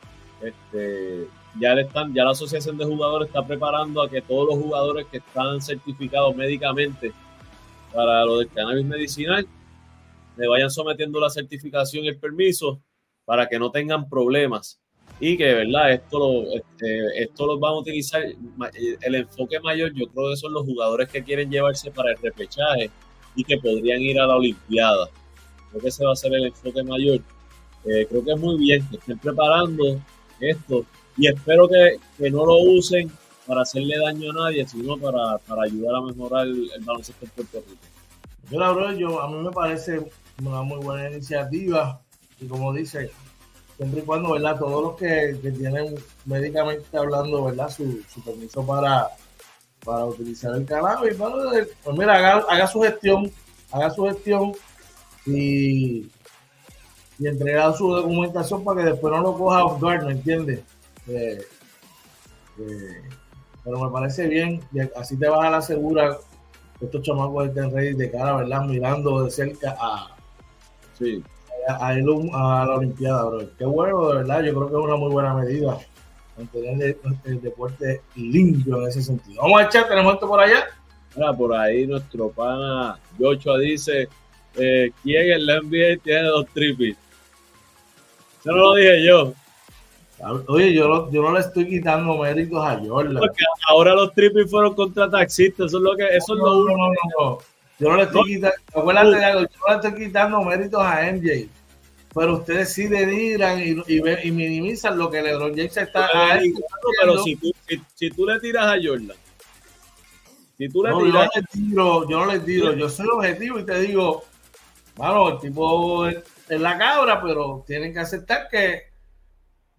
Speaker 2: este, ya, están, ya la Asociación de Jugadores está preparando a que todos los jugadores que están certificados médicamente para lo del cannabis medicinal le vayan sometiendo la certificación y el permiso para que no tengan problemas y que verdad esto lo, este, esto lo van a utilizar el enfoque mayor yo creo que son los jugadores que quieren llevarse para el repechaje y que podrían ir a la Olimpiada. Creo que ese va a ser el enfoque mayor. Eh, creo que es muy bien que estén preparando esto y espero que, que, no lo usen para hacerle daño a nadie, sino para, para ayudar a mejorar el, baloncesto en Puerto Rico.
Speaker 1: Yo, yo, a mí me parece una muy buena iniciativa y como dice, siempre y cuando, ¿verdad? Todos los que, que tienen médicamente hablando, ¿verdad? Su, su permiso para, para utilizar el. Y bueno, pues mira, haga, haga, su gestión, haga su gestión y, y entrega su documentación para que después no lo coja off guard, ¿me entiendes? Eh, eh, pero me parece bien, y así te vas a la segura que estos chamacos estén ready de cara, ¿verdad? Mirando de cerca a,
Speaker 2: sí.
Speaker 1: a, a, a la Olimpiada, bro. Qué bueno, de verdad, yo creo que es una muy buena medida mantener el, el, deporte limpio en ese sentido. Vamos a echar, tenemos esto por allá.
Speaker 2: Mira, por ahí nuestro pana Joshua dice, eh, ¿quién en la NBA tiene dos triples? Eso no lo dije yo.
Speaker 1: Oye, yo, yo no le estoy quitando méritos a Jordan.
Speaker 2: Porque ahora los triples fueron contra taxistas, eso es lo que, eso
Speaker 1: no,
Speaker 2: es lo
Speaker 1: no, no, no, Yo no le estoy quitando, acuérdate de algo, yo no le estoy quitando méritos a MJ pero ustedes sí denigran y, y, y, minimizan lo que LeBron James está
Speaker 2: pero, pero si, tú, si, si, tú le tiras a Jordan, si tú le
Speaker 1: no,
Speaker 2: tiras,
Speaker 1: yo, le tiro, yo no le tiro, yo soy objetivo y te digo, mano, el tipo es, es la cabra, pero tienen que aceptar que,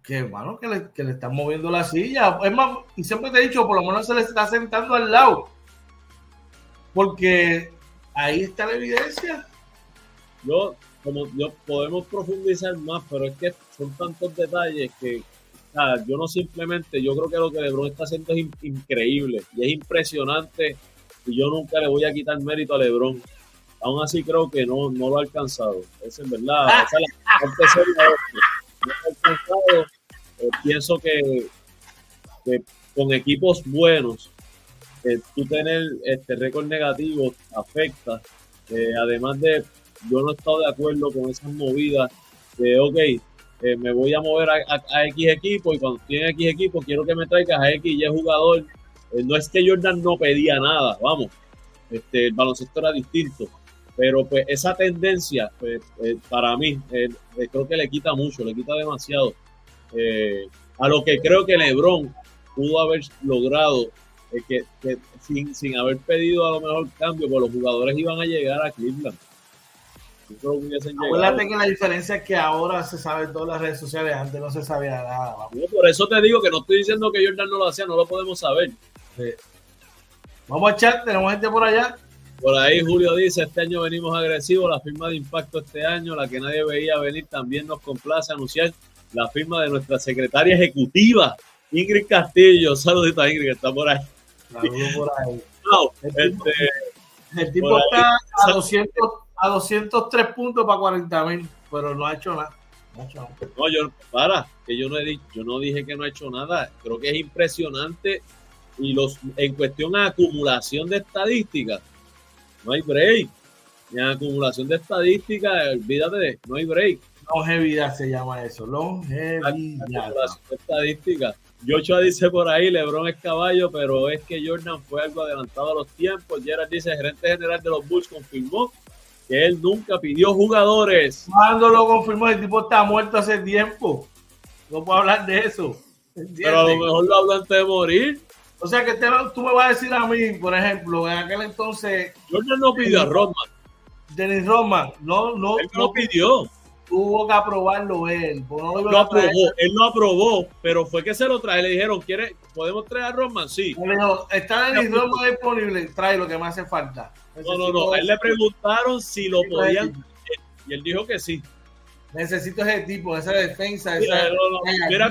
Speaker 1: que, mano, que le, que le están moviendo la silla. Es más, y siempre te he dicho, por lo menos se le está sentando al lado, porque ahí está la evidencia.
Speaker 2: Yo como yo podemos profundizar más, pero es que son tantos detalles que yo no simplemente, yo creo que lo que LeBron está haciendo es in, increíble y es impresionante y yo nunca le voy a quitar mérito a LeBron. Aún así creo que no, no lo ha alcanzado. Es en verdad.
Speaker 1: Ah.
Speaker 2: O sea, la, no ha alcanzado. Eh, pienso que, que, con equipos buenos, eh, tú tener este récord negativo afecta. Eh, además de yo no he estado de acuerdo con esas movidas de, ok, eh, me voy a mover a, a, X equipo y cuando tiene X equipo quiero que me traigas a X y jugador. Eh, no es que Jordan no pedía nada, vamos, este, el baloncesto era distinto, pero pues esa tendencia, pues, eh, para mí, creo que le quita mucho, le quita demasiado a lo que creo que LeBron pudo haber logrado que, que sin, sin haber pedido a lo mejor cambio, pues los jugadores iban a llegar a Cleveland.
Speaker 1: Acuérdate que la diferencia es que ahora se sabe en todas las redes sociales, antes no se sabía nada.
Speaker 2: No, por eso te digo que no estoy diciendo que Jordan no lo hacía, no lo podemos saber.
Speaker 1: Sí. Vamos a echar, tenemos gente por allá.
Speaker 2: Por ahí Julio dice, este año venimos agresivos, la firma de impacto este año, la que nadie veía venir, también nos complace anunciar la firma de nuestra secretaria ejecutiva, Ingrid Castillo. Saludito a Ingrid, que está por ahí.
Speaker 1: Saludos por ahí.
Speaker 2: No,
Speaker 1: el tipo, este, el tipo está ahí. a 200 a 203 puntos para 40 mil, pero no ha hecho nada. No, ha hecho nada.
Speaker 2: no, yo, para, que yo no, he, yo no dije que no ha hecho nada. Creo que es impresionante y los en cuestión de acumulación de estadísticas, no hay break. En acumulación de estadísticas, olvídate de, no hay break.
Speaker 1: Longevidad se llama eso, longevidad.
Speaker 2: Estadísticas. Yochoa dice por ahí, Lebron es caballo, pero es que Jordan fue algo adelantado a los tiempos. Gerard dice, gerente general de los Bulls confirmó que él nunca pidió jugadores.
Speaker 1: Cuando lo confirmó, el tipo está muerto hace tiempo. No puedo hablar de eso.
Speaker 2: ¿entiendes? Pero a lo mejor lo habló antes de morir.
Speaker 1: O sea que te, tú me vas a decir a mí, por ejemplo, en aquel entonces.
Speaker 2: Jordan no pidió a Rodman.
Speaker 1: Dennis Rodman, no, no.
Speaker 2: Él no, no pidió.
Speaker 1: Tuvo que aprobarlo él. No lo
Speaker 2: lo aprobó, él lo aprobó, pero fue que se lo trae. Le dijeron, ¿quiere, ¿podemos traer a Rodman? Sí.
Speaker 1: Me dijo, está Rodman disponible, trae lo que me hace falta.
Speaker 2: No, no, no. A él le preguntaron si lo podían. Y él dijo que sí.
Speaker 1: Necesito ese tipo, esa defensa.
Speaker 2: Mira,
Speaker 1: esa,
Speaker 2: no, no. Mira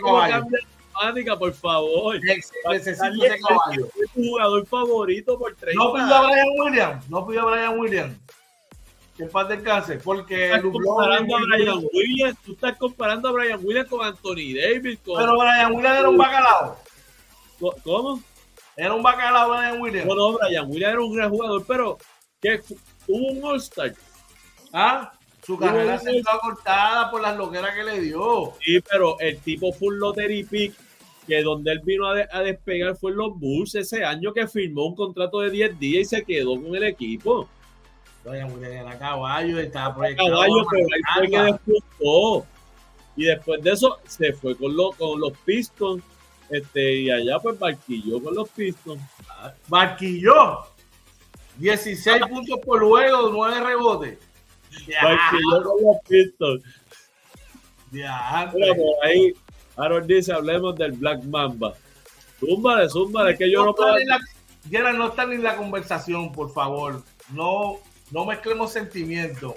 Speaker 2: cómo, cambia temática, por favor.
Speaker 1: Necesito ese caballo.
Speaker 2: Jugador favorito por 30
Speaker 1: No pidió a Brian Williams. No pidió a Brian Williams. Que paz descanse. Porque.
Speaker 2: Estás comparando a Brian Williams. Tú estás comparando a Brian Williams con Anthony Davis. Con...
Speaker 1: Pero Brian Williams era un bacalao.
Speaker 2: ¿Cómo?
Speaker 1: Era un bacalao Brian Williams.
Speaker 2: No, no, Brian Williams era un gran jugador, pero que tuvo un All-Star.
Speaker 1: Ah, su carrera se quedó cortada por las loqueras que le dio.
Speaker 2: Sí, pero el tipo fue un lottery pick que donde él vino a, despegar fue en los Bulls ese año que firmó un contrato de 10 días y se quedó con el equipo.
Speaker 1: Era caballo, estaba
Speaker 2: Caballo, pero ahí fue que despuntó. Y después de eso se fue con, con los Pistons. Este, y allá pues barquilló con los Pistons.
Speaker 1: Barquilló. 16 puntos por juego, 9 rebotes.
Speaker 2: Barquilló con los Pistons.
Speaker 1: Ya.
Speaker 2: Mira, por ahí, Aaron dice, hablemos del Black Mamba. Zúmbale, zúmbale, que yo no, no puedo...
Speaker 1: La, no está ni en la conversación, por favor. No, no mezclemos sentimientos.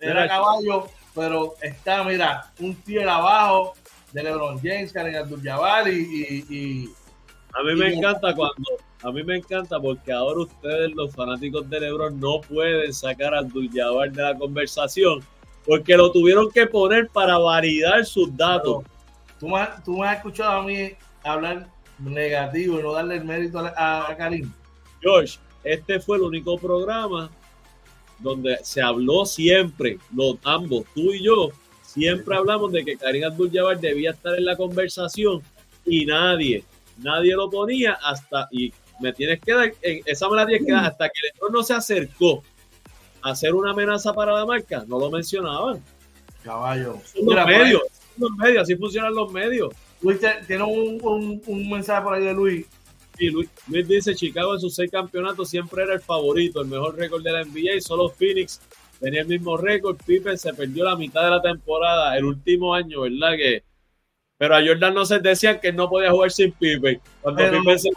Speaker 1: Era caballo, pero está, mira, un tier abajo de LeBron James, Karen Abdul-Jabbar y, y,
Speaker 2: A mí me encanta cuando... A mí me encanta porque ahora ustedes, los fanáticos de LeBron, no pueden sacar a Abdul-Jabbar de la conversación porque lo tuvieron que poner para validar sus datos.
Speaker 1: tú, me, tú me has escuchado a mí hablar negativo y no darle el mérito a, Karim.
Speaker 2: George, este fue el único programa donde se habló siempre, los ambos, tú y yo, siempre hablamos de que Karim Abdul-Jabbar debía estar en la conversación y nadie, nadie lo ponía hasta, y me tienes que dar, esa me la tienes que dar hasta que el no se acercó hacer una amenaza para la marca, no lo mencionaban.
Speaker 1: Caballo.
Speaker 2: los medios, los medios, así funcionan los medios.
Speaker 1: Luis, tiene un, un, mensaje por ahí de Luis.
Speaker 2: Sí, Luis, Luis, dice, Chicago en sus seis campeonatos siempre era el favorito, el mejor récord de la NBA y solo Phoenix tenía el mismo récord. Pippen se perdió la mitad de la temporada, el último año, ¿verdad? Que, pero a Jordan no se decía que no podía jugar sin Pippen. Cuando Pippen se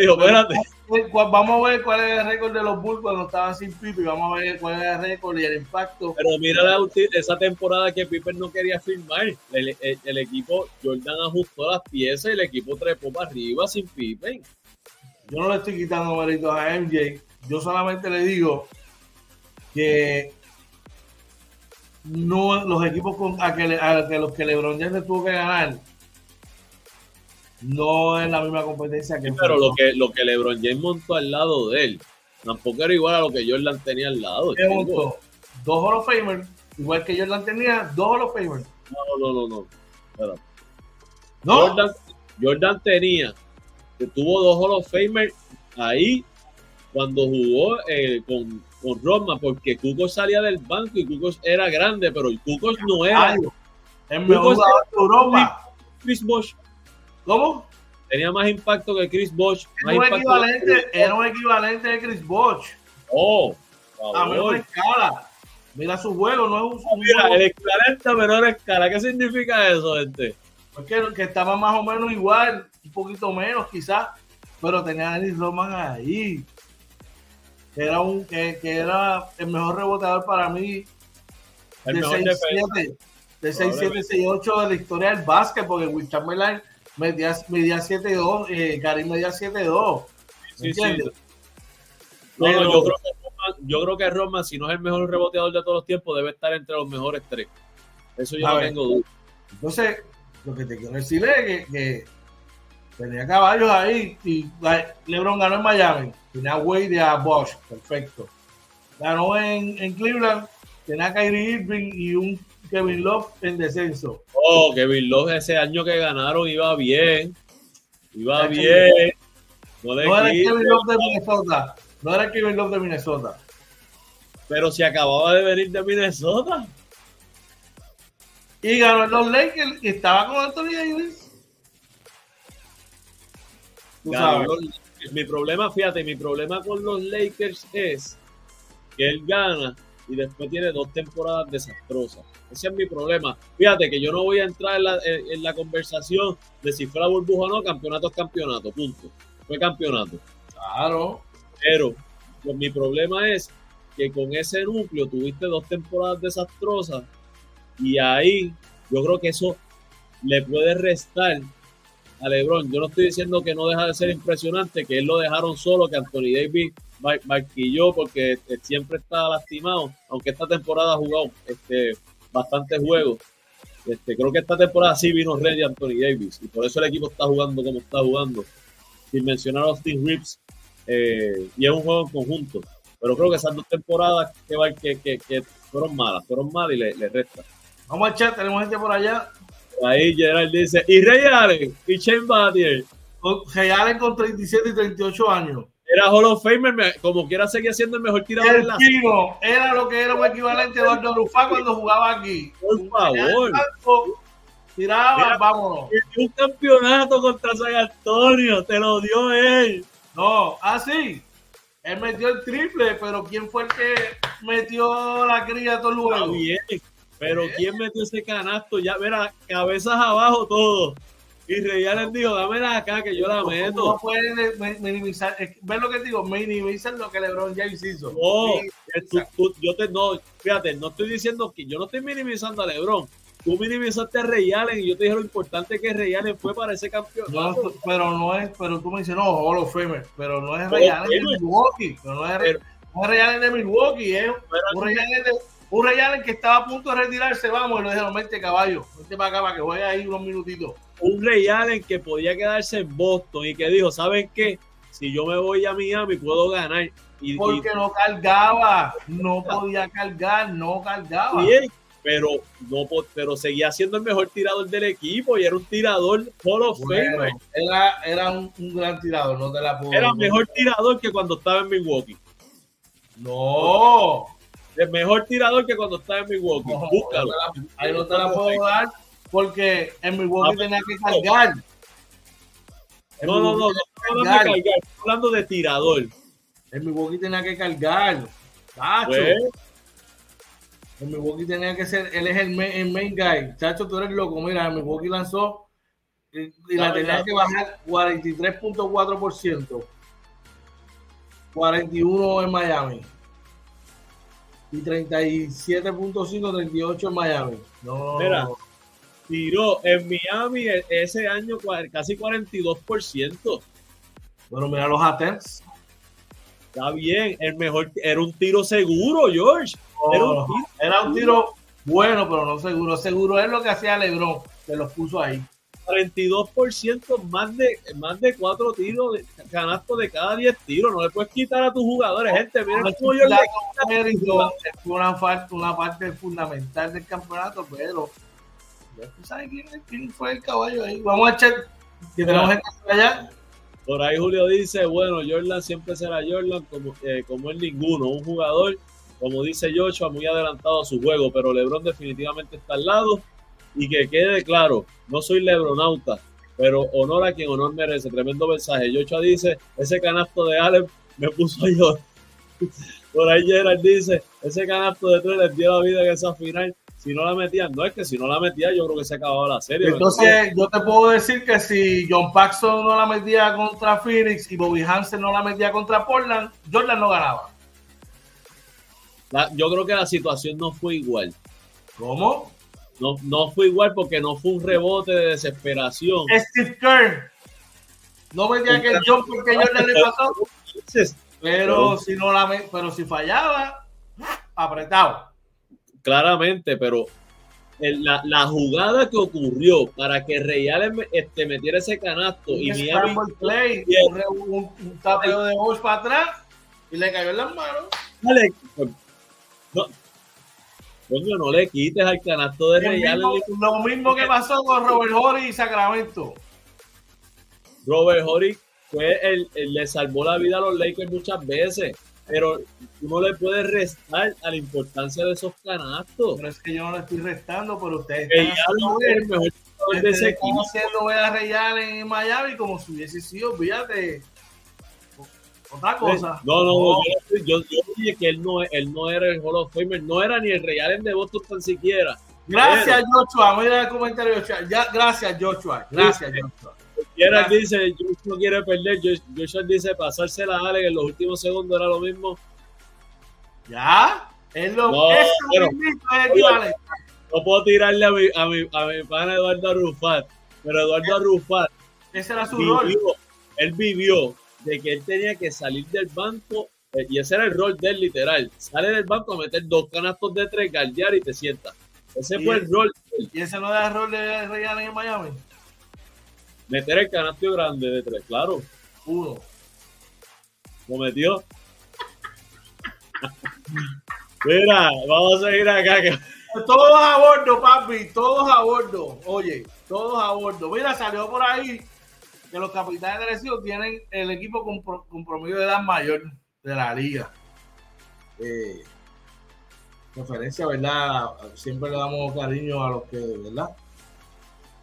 Speaker 2: dijo, espérate.
Speaker 1: Vamos a ver cuál es el récord de los Bulls cuando estaban sin Pippen. Vamos a ver cuál es el récord y el impacto.
Speaker 2: Pero mira esa temporada que Pippen no quería firmar. El, equipo, Jordan ajustó las piezas y el equipo trepó para arriba sin Pippen.
Speaker 1: Yo no le estoy quitando méritos a MJ. Yo solamente le digo que no los equipos con, a, que, a que los que LeBron James tuvo que ganar no es la misma competencia que.
Speaker 2: pero lo que, lo que LeBron James montó al lado de él tampoco era igual a lo que Jordan tenía al lado.
Speaker 1: Dos Hall of Famers, igual que Jordan tenía dos Hall of Famers.
Speaker 2: No, no, no, no. ¿No? Jordan, Jordan tenía, que tuvo dos Hall of Famers ahí cuando jugó eh, con, con Roma, porque Cuco salía del banco y Cuco era grande, pero el Cuco no era.
Speaker 1: el mejor jugador de Europa.
Speaker 2: Chris Bosh
Speaker 1: ¿Cómo?
Speaker 2: Tenía más impacto que Chris Bosh.
Speaker 1: Era, un equivalente, era un equivalente de Chris Bosh.
Speaker 2: Oh,
Speaker 1: a menor escala. Mira su juego, no es un.
Speaker 2: Mira, el equivalente a menor escala. ¿Qué significa eso, gente?
Speaker 1: Porque que, estaba más o menos igual, un poquito menos quizás, pero tenía a Dennis Roman ahí. Era un que, que, era el mejor reboteador para mí.
Speaker 2: El de 6-7,
Speaker 1: de 6-7, de la historia del básquet, porque Will Chamberlain medía, medía 7-2, eh, Karim medía 7-2. Sí, sí.
Speaker 2: No, no, yo, creo que Roma, yo creo que Roma, si no es el mejor reboteador de todos los tiempos, debe estar entre los mejores tres. Eso yo no tengo duda.
Speaker 1: Entonces, lo que te quiero decir es que, que tenía caballos ahí y LeBron ganó en Miami, tenía Wade a Bosch, perfecto. Ganó en, en Cleveland, tenía a Kyrie Irving y un Kevin Love en descenso.
Speaker 2: Oh, Kevin Love ese año que ganaron iba bien. Iba bien.
Speaker 1: No, era Kevin Love de Minnesota. No era Kevin Love de Minnesota.
Speaker 2: Pero si acababa de venir de Minnesota.
Speaker 1: Y ganó los Lakers y estaba con Anthony Davis.
Speaker 2: Mi problema, fíjate, mi problema con los Lakers es que él gana y después tiene dos temporadas desastrosas. Ese es mi problema. Fíjate que yo no voy a entrar en la, conversación de si fue la burbuja o no, campeonato es campeonato, punto. Fue campeonato.
Speaker 1: Claro.
Speaker 2: Pero pues, mi problema es que con ese núcleo tuviste dos temporadas desastrosas y ahí yo creo que eso le puede restar a LeBron. Yo no estoy diciendo que no deja de ser impresionante, que él lo dejaron solo, que Anthony Davis marquilló porque siempre está lastimado, aunque esta temporada ha jugado este, bastantes juegos. Este, creo que esta temporada sí vino ready Anthony Davis y por eso el equipo está jugando como está jugando. Sin mencionar a Austin Rips, eh, y es un juego en conjunto. Pero creo que esas dos temporadas que, que, que, fueron malas, fueron malas y le, le resta.
Speaker 1: Vamos al chat, tenemos gente por allá.
Speaker 2: Ahí Gerald dice, y Ray Allen y Shane Battier.
Speaker 1: Ray Allen con 37 y 38 años.
Speaker 2: Era Hall of Famer, como quiera seguía siendo el mejor tirador
Speaker 1: el la Kino era lo que era un equivalente a Eduardo Rufá cuando jugaba aquí.
Speaker 2: Por favor.
Speaker 1: Tiraba, vámonos.
Speaker 2: Un campeonato contra San Antonio, te lo dio él.
Speaker 1: No, ah, sí. Él metió el triple, pero ¿quién fue el que metió la cría a todo lugar?
Speaker 2: bien, pero ¿quién metió ese canasto? Ya, mira, cabezas abajo todo. Y Reyales dijo, dámela acá que yo la meto.
Speaker 1: No puedes minimizar, ves lo que digo, minimizar lo que LeBron James hizo.
Speaker 2: No, yo te, no, fíjate, no estoy diciendo que yo no estoy minimizando a LeBron. Tú minimizaste a Rey Allen y yo te dije lo importante que Rey Allen fue para ese campeón.
Speaker 1: No, pero no es, pero tú me dices, no, Hall of Famer, pero no es Rey Allen de Milwaukee, pero no es, Rey Allen de Milwaukee, es un Rey Allen de un Ray Allen que estaba a punto de retirarse, vamos, y lo dijeron, vente caballo, vente para acá para que juegue ahí unos minutitos.
Speaker 2: Un Ray Allen que podía quedarse en Boston y que dijo, ¿saben qué? Si yo me voy a Miami puedo ganar.
Speaker 1: Y, Porque no cargaba, no podía cargar, no cargaba.
Speaker 2: Bien, pero, no, pero seguía siendo el mejor tirador del equipo y era un tirador Hall of Fame.
Speaker 1: Era, era un, gran tirador, no te la puedo
Speaker 2: Era mejor tirador que cuando estaba en Milwaukee.
Speaker 1: No,
Speaker 2: el mejor tirador que cuando estaba en Milwaukee. Búscalo.
Speaker 1: ahí no te la puedo dar porque en Milwaukee tenía que cargar.
Speaker 2: no, no, no, no, estoy hablando de cargar, estoy hablando de tirador.
Speaker 1: En Milwaukee tenía que cargar. Chacho. Pues, en Milwaukee tenía que ser, él es el main, main, guy. Chacho, tú eres loco. Mira, en Milwaukee lanzó y, la tenía que bajar 43.4%. 41 en Miami y 37.5, 38 en Miami. No.
Speaker 2: Mira, tiró en Miami e-, ese año casi 42%.
Speaker 1: Bueno, mira los attempts.
Speaker 2: Está bien, el mejor, era un tiro seguro, George.
Speaker 1: era, un tiro, bueno, pero no seguro. Seguro es lo que hacía Lebron, que los puso ahí.
Speaker 2: 42% más de más de 4 tiros de canasto de cada 10 tiros. No le puedes quitar a tus jugadores, gente. Miren cómo yo le
Speaker 1: Es una, una parte fundamental del campeonato, pero tú sabes quién, quién, fue el caballo ahí. Vamos a echar que tenemos gente allá.
Speaker 2: Por ahí Julio dice, bueno, Jordan siempre será Jordan como, eh, como es ninguno, un jugador, como dice Joshua, muy adelantado a su juego, pero LeBron definitivamente está al lado y que quede claro, no soy lebronauta, pero honor a quien honor merece. Tremendo mensaje. Yocha dice, ese canasto de Allen me puso yo. Por ahí Gerard dice, ese canasto de tres les dio la vida en esa final. Si no la metían, no es que si no la metía, yo creo que se acababa la serie.
Speaker 1: Entonces, yo te puedo decir que si John Paxson no la metía contra Phoenix y Bobby Hansen no la metía contra Portland, Jordan no ganaba.
Speaker 2: yo creo que la situación no fue igual.
Speaker 1: ¿Cómo?
Speaker 2: No, no fue igual porque no fue un rebote de desesperación.
Speaker 1: Steve Kerr. No veía que el jumper que Jordan le pasó. Pero si no la pero si fallaba, apretado.
Speaker 2: Claramente, pero la, la, jugada que ocurrió para que Real este, metiera ese canasto y
Speaker 1: Miami play, un, un, un tapeo de voz para atrás y le cayó en las manos. Dale,
Speaker 2: no, Coño, no le quites al canasto de Real.
Speaker 1: lo mismo que pasó con Robert Horry y Sacramento.
Speaker 2: Robert Horry fue el, le salvó la vida a los Lakers muchas veces, pero tú no le puedes restar a la importancia de esos canastos.
Speaker 1: Pero es que yo no le estoy restando, pero ustedes están haciendo, el mejor de ese equipo. haciendo a Real en Miami como si hubiese sido, fíjate, otra cosa.
Speaker 2: No, no, Yo, yo, dije que él no, él no era el Hall of Famer, no era ni el Real de Boston tan siquiera.
Speaker 1: Gracias, Joshua. Mira el comentario, Joshua. Ya, gracias, Joshua. Gracias, Joshua.
Speaker 2: Quiera dice, no quiere perder. Joshua dice, pasarse la Ale en los últimos segundos era lo mismo.
Speaker 1: Ya, es lo no,
Speaker 2: No puedo tirarle a mi, a mi, a mi pana Eduardo Arrufat, pero Eduardo Arrufat.
Speaker 1: Ese era su rol.
Speaker 2: Él vivió de que él tenía que salir del banco, eh, y ese era el rol de él literal, sale del banco a meter dos canastos de tres, galdear y te sientas. Ese fue el rol.
Speaker 1: ¿Y ese no era el rol de Real en Miami?
Speaker 2: Meter el canasto grande de tres, claro.
Speaker 1: Uno.
Speaker 2: Lo metió. Mira, vamos a seguir acá.
Speaker 1: Todos a bordo, papi, todos a bordo. Oye, todos a bordo. Mira, salió por ahí que los capitanes de Recibo tienen el equipo con, promedio de edad mayor de la liga. Eh, referencia, ¿verdad? Siempre le damos cariño a los que, ¿verdad?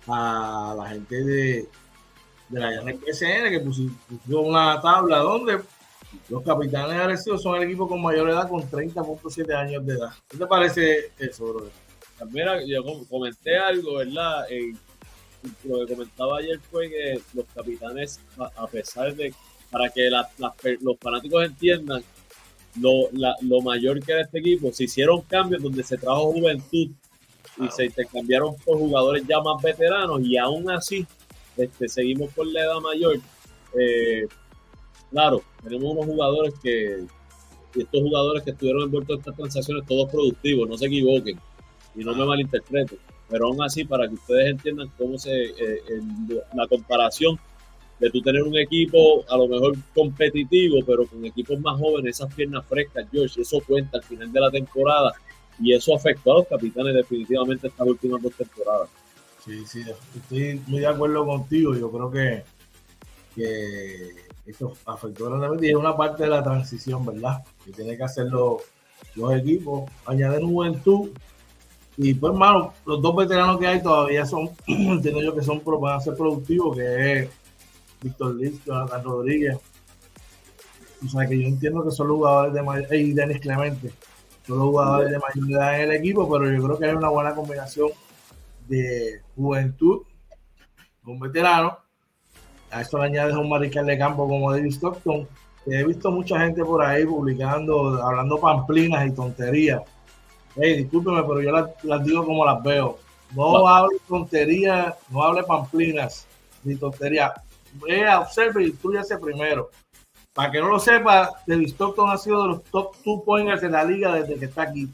Speaker 1: A la gente de, de la PSN que puso, una tabla donde los capitanes Arecibo son el equipo con mayor edad con 30.7 años de edad. ¿Qué te parece eso, bro?
Speaker 2: Mira, yo comenté algo, ¿verdad? lo que comentaba ayer fue que los capitanes, a pesar de, para que los fanáticos entiendan lo, lo mayor que era este equipo, se hicieron cambios donde se trajo juventud y se intercambiaron por jugadores ya más veteranos y aún así este, seguimos por la edad mayor. Eh, claro, tenemos unos jugadores que, y estos jugadores que estuvieron envueltos en estas transacciones, todos productivos, no se equivoquen y no me malinterpreten, pero aún así, para que ustedes entiendan cómo se, eh, la comparación de tú tener un equipo a lo mejor competitivo, pero con equipos más jóvenes, esas piernas frescas, George, eso cuenta al final de la temporada y eso afectó a los capitanes definitivamente estas últimas dos temporadas.
Speaker 1: Sí, sí, estoy muy de acuerdo contigo. Yo creo que, que esto afectó grandemente y es una parte de la transición, ¿verdad? Que tiene que hacer los, equipos, añadir juventud. Y pues, hermano, los dos veteranos que hay todavía son, entiendo yo que son van a ser productivos, que es Víctor Liz, Jonathan Rodríguez. O sea, que yo entiendo que son los jugadores de mayor, y Denis Clemente, los jugadores de mayor edad en el equipo, pero yo creo que hay una buena combinación de juventud, un veterano. A eso le añades un mariscal de campo como David Stockton. he visto mucha gente por ahí publicando, hablando pamplinas y tonterías. Hey, discúlpeme, pero yo las, digo como las veo. No hable tonterías, no hable pamplinas ni tonterías. Vea, observe y instruyase primero. Para que no lo sepa, David Stockton ha sido de los top two pointers de la liga desde que está aquí.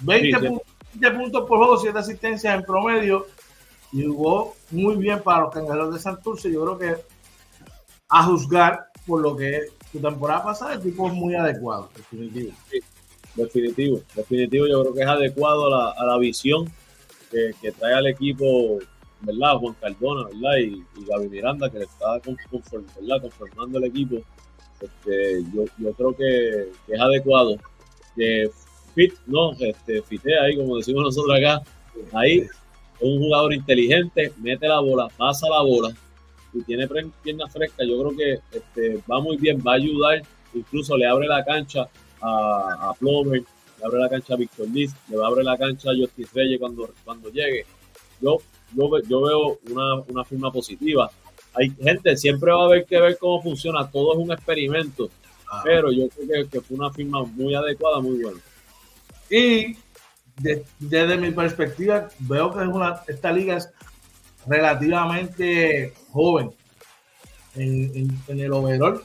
Speaker 1: 20 puntos 20 puntos por juego, 7 asistencias en promedio. Y jugó muy bien para los cangrejeros de Santurce. Yo creo que a juzgar por lo que su temporada pasada, el tipo es muy adecuado, definitivo.
Speaker 2: definitivo, definitivo. Yo creo que es adecuado a la, visión que, trae al equipo, ¿verdad? Juan Cardona, ¿verdad? Y, Gaby Miranda, que le está conformando el equipo. Este, yo, yo creo que, es adecuado. Que fit, no, este, fitea ahí, como decimos nosotros acá. Ahí es un jugador inteligente, mete la bola, pasa la bola y tiene piernas frescas. Yo creo que este, va muy bien, va a ayudar. Incluso le abre la cancha a, a le abre la cancha a Víctor Liz, le va a abrir la cancha a Justice Reyes cuando, cuando llegue. Yo, yo, yo veo una, una firma positiva. Hay gente, siempre va a haber que ver cómo funciona. Todo es un experimento. Pero yo creo que, que fue una firma muy adecuada, muy buena.
Speaker 1: Y desde mi perspectiva, veo que es una, esta liga es relativamente joven en, el overall.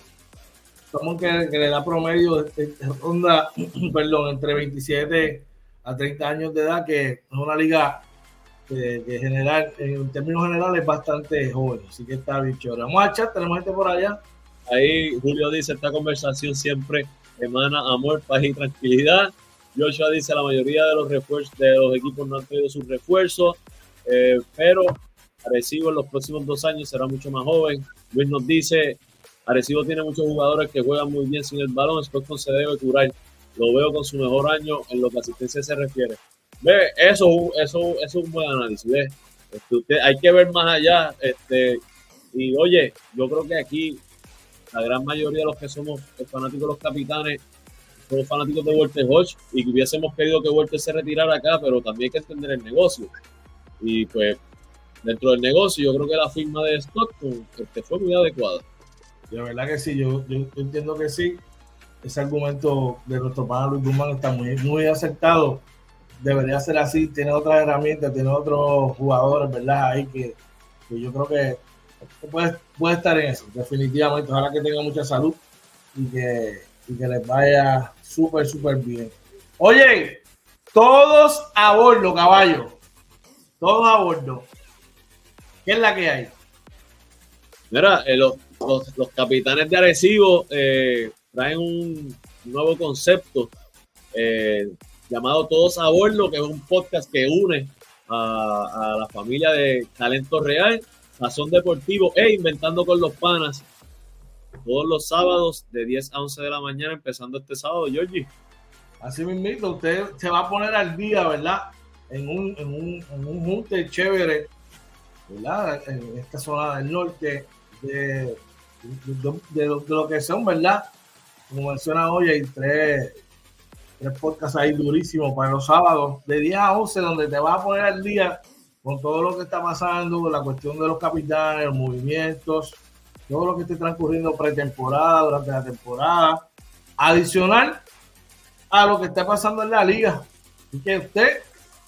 Speaker 1: Estamos que, le da promedio de, ronda, perdón, entre 27 a 30 años de edad, que es una liga que, general, en términos generales es bastante joven, así que está bien chévere. Vamos a chat, tenemos gente por allá.
Speaker 2: Ahí Julio dice, esta conversación siempre emana amor, paz y tranquilidad. Joshua dice la mayoría de los refuerzos de los equipos no han tenido sus refuerzos, eh, pero Arecibo en los próximos dos años será mucho más joven. Luis nos dice, Arecibo tiene muchos jugadores que juegan muy bien sin el balón, Stockton se debe. Lo veo con su mejor año en lo que asistencia se refiere. Eso, eso, eso es un buen análisis. Este, hay que ver más allá. Este, y oye, yo creo que aquí la gran mayoría de los que somos fanáticos de los capitanes somos fanáticos de Walter Hodge y hubiésemos querido que Walter se retirara acá, pero también hay que entender el negocio. Y pues, dentro del negocio, yo creo que la firma de Stockton este, fue muy adecuada.
Speaker 1: De verdad que sí, yo, yo, entiendo que sí. Ese argumento de nuestro pana Luis Guzmán está muy, muy aceptado. Debería ser así. Tiene otras herramientas, tiene otros jugadores, ¿verdad? Ahí que, que yo creo que puede, puede estar en eso, definitivamente. Ojalá que tenga mucha salud y que y que les vaya súper, súper bien. Oye, todos a bordo, caballo. Todos a bordo. ¿Qué es la que hay?
Speaker 2: Mira, eh, los, capitanes de Arecibo eh, traen un nuevo concepto. Eh, llamado Todos a Bordo, que es un podcast que une a, la familia de Talento Real, Sazón Deportivo e Inventando con los Panas. Todos los sábados de 10 a 11 de la mañana, empezando este sábado, Georgie.
Speaker 1: Así mismo, usted se va a poner al día, ¿verdad? En un, en un, en un junte chévere, ¿verdad? En esta zona del norte, de, de, lo, que son, ¿verdad? Como menciona hoy, hay tres, tres podcasts ahí durísimos para los sábados, de 10 a 11, donde te vas a poner al día con todo lo que está pasando, con la cuestión de los capitanes, los movimientos, todo lo que esté transcurriendo pretemporada, durante la temporada. Adicional a lo que está pasando en la liga. Así que usted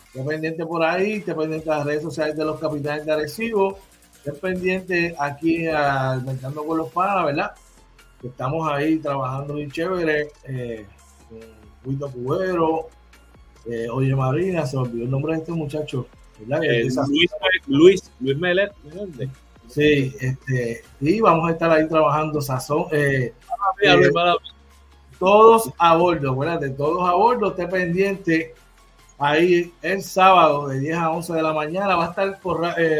Speaker 1: esté pendiente por ahí, esté pendiente de las redes sociales de los capitanes de Arecibo, esté pendiente aquí Inventando con los Panas, ¿verdad? estamos ahí trabajando bien chévere. Eh, Guido Cubero, eh, Oye Marina, se olvidó el nombre de este muchacho.
Speaker 2: Eh, Luis, Luis, Luis Melet,
Speaker 1: Sí, este, y vamos a estar ahí trabajando sazón. Eh, todos a bordo, acuérdate, todos a bordo, esté pendiente. Ahí el sábado de 10 a 11 de la mañana va a estar por,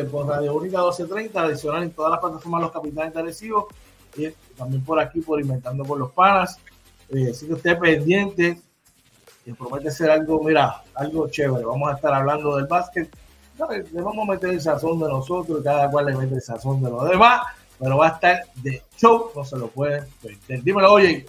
Speaker 1: por Radio Única 1230, adicional en todas las plataformas Los Capitanes de Arecibo y también por aquí por Inventando con los Panas. así que esté pendiente, y promete ser algo, mira, algo chévere. Vamos a estar hablando del básquet le vamos a meter el sazón de nosotros, cada cual le mete el sazón de los demás, pero va a estar de show, no se lo pueden perder. Dímelo, oye.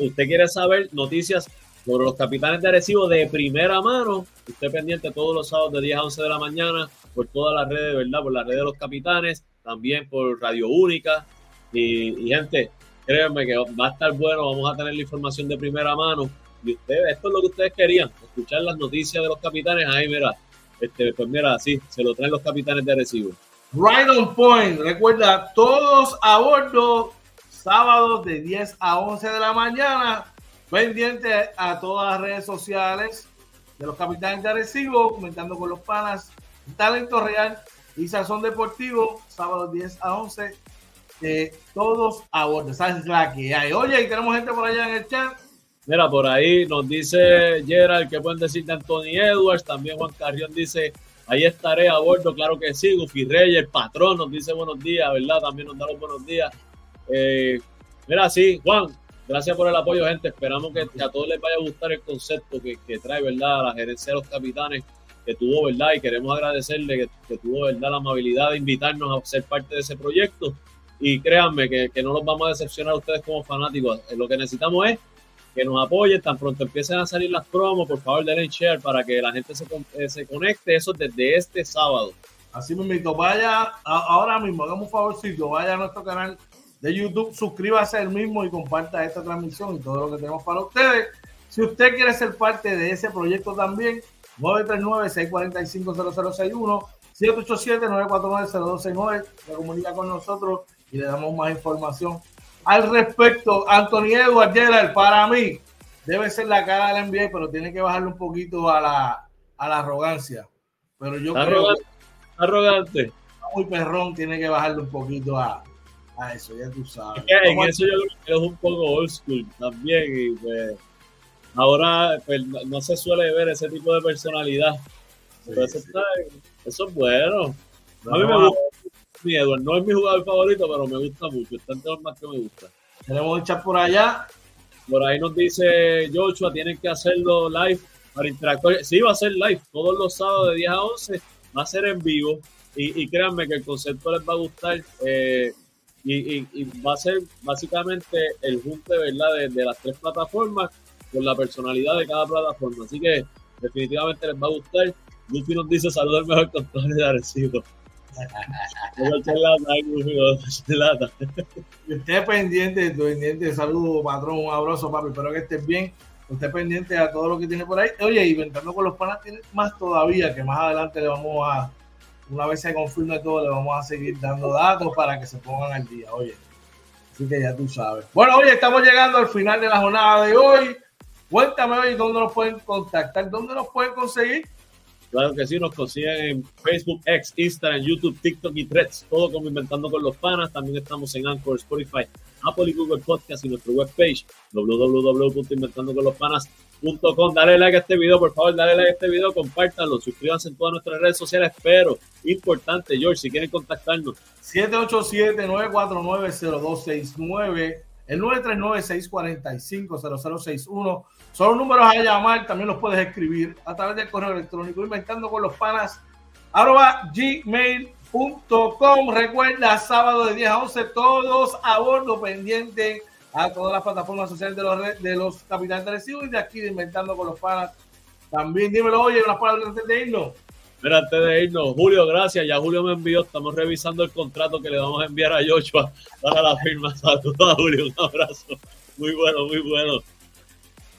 Speaker 2: Usted quiere saber noticias sobre los capitanes de Arecibo de primera mano, usted pendiente todos los sábados de 10 a 11 de la mañana por todas las redes, ¿verdad? Por la red de los capitanes, también por Radio Única. Y, gente, créanme que va a estar bueno, vamos a tener la información de primera mano. Y ustedes, esto es lo que ustedes querían, escuchar las noticias de los capitanes. Ahí, mira, este, pues mira, sí, se lo traen los capitanes de Arecibo.
Speaker 1: Right on point. Recuerda, todos a bordo, sábados de 10 a 11 de la mañana. Pendiente a todas las redes sociales de los capitanes de Arecibo, comentando con los panas, Talento Real y Sazón Deportivo, sábados 10 a 11. Eh, todos a bordo. Esa es la que hay. Oye, y tenemos gente por allá en el chat.
Speaker 2: Mira, por ahí nos dice Gerald que pueden decir de Anthony Edwards. También Juan Carrión dice, ahí estaré a bordo, claro que sí. Gufi Reyes, el patrón, nos dice buenos días, ¿verdad? También nos da los buenos días. Eh, mira, sí, Juan, gracias por el apoyo, gente. Esperamos que a todos les vaya a gustar el concepto que, trae, ¿verdad? La gerencia de los capitanes que tuvo, ¿verdad? Y queremos agradecerle que, tuvo, ¿verdad? La amabilidad de invitarnos a ser parte de ese proyecto. Y créanme que, que no los vamos a decepcionar a ustedes como fanáticos. Lo que necesitamos es que nos apoyen. Tan pronto empiecen a salir las promos, por favor denle share para que la gente se, eh, se conecte. Eso desde este sábado.
Speaker 1: Así mismo, vaya ahora mismo, hagamos un favorcito, vaya a nuestro canal de YouTube, suscríbase el mismo y comparta esta transmisión y todo lo que tenemos para ustedes. Si usted quiere ser parte de ese proyecto también, 939-645-0061, 787-949-0269, se comunica con nosotros y le damos más información al respecto. Anthony Edwards, para mí, debe ser la cara del NBA, pero tiene que bajarle un poquito a la, a la arrogancia. Pero yo
Speaker 2: creo arrogante.
Speaker 1: Muy perrón, tiene que bajarle un poquito a, a eso, ya tú sabes.
Speaker 2: en eso yo creo que es un poco old school también. Y pues, ahora pues, no se suele ver ese tipo de personalidad. eso, es bueno. a mí me gusta no es mi jugador favorito, pero me gusta mucho. Está entre los más que me gusta.
Speaker 1: Tenemos el chat por allá.
Speaker 2: Por ahí nos dice Joshua, tienen que hacerlo live para interactuar. Sí, va a ser live todos los sábados de 10 a 11. Va a ser en vivo. Y, créanme que el concepto les va a gustar. Eh, y, va a ser básicamente el junte ¿verdad? De, las tres plataformas con la personalidad de cada plataforma. Así que definitivamente les va a gustar. Luffy nos dice saludos al mejor control de Arecibo.
Speaker 1: Usted pendiente, pendiente, saludo patrón, un abrazo papi, espero que estés bien. Usted pendiente a todo lo que tiene por ahí. Oye, inventando con los panas tiene más todavía, que más adelante le vamos a, una vez se confirme todo, le vamos a seguir dando datos para que se pongan al día. Oye, así que ya tú sabes. Bueno, oye, estamos llegando al final de la jornada de hoy. Cuéntame hoy dónde nos pueden contactar, dónde nos pueden conseguir.
Speaker 2: Claro que sí, nos consiguen en Facebook, X, Instagram, YouTube, TikTok y Threads, todo como Inventando con los Panas. También estamos en Anchor, Spotify, Apple y Google Podcast y nuestra webpage www.inventandoconlospanas.com. Dale like a este video, por favor, dale like a este video, compártanlo, suscríbanse en todas nuestras redes sociales, pero importante, George, si quieren contactarnos.
Speaker 1: 787-949-0269, el 939-645-0061. Son números a llamar, también los puedes escribir a través del correo electrónico, inventando con los panas, arroba gmail.com. Recuerda, sábado de 10 a 11, todos a bordo pendiente a todas las plataformas sociales de los, de los capitanes de y de aquí de Inventando con los Panas. También dímelo, oye, unas palabras antes de irnos.
Speaker 2: Mira, antes de irnos, Julio, gracias. Ya Julio me envió, estamos revisando el contrato que le vamos a enviar a Joshua para la firma. Saludos a Julio, un abrazo. Muy bueno, muy bueno.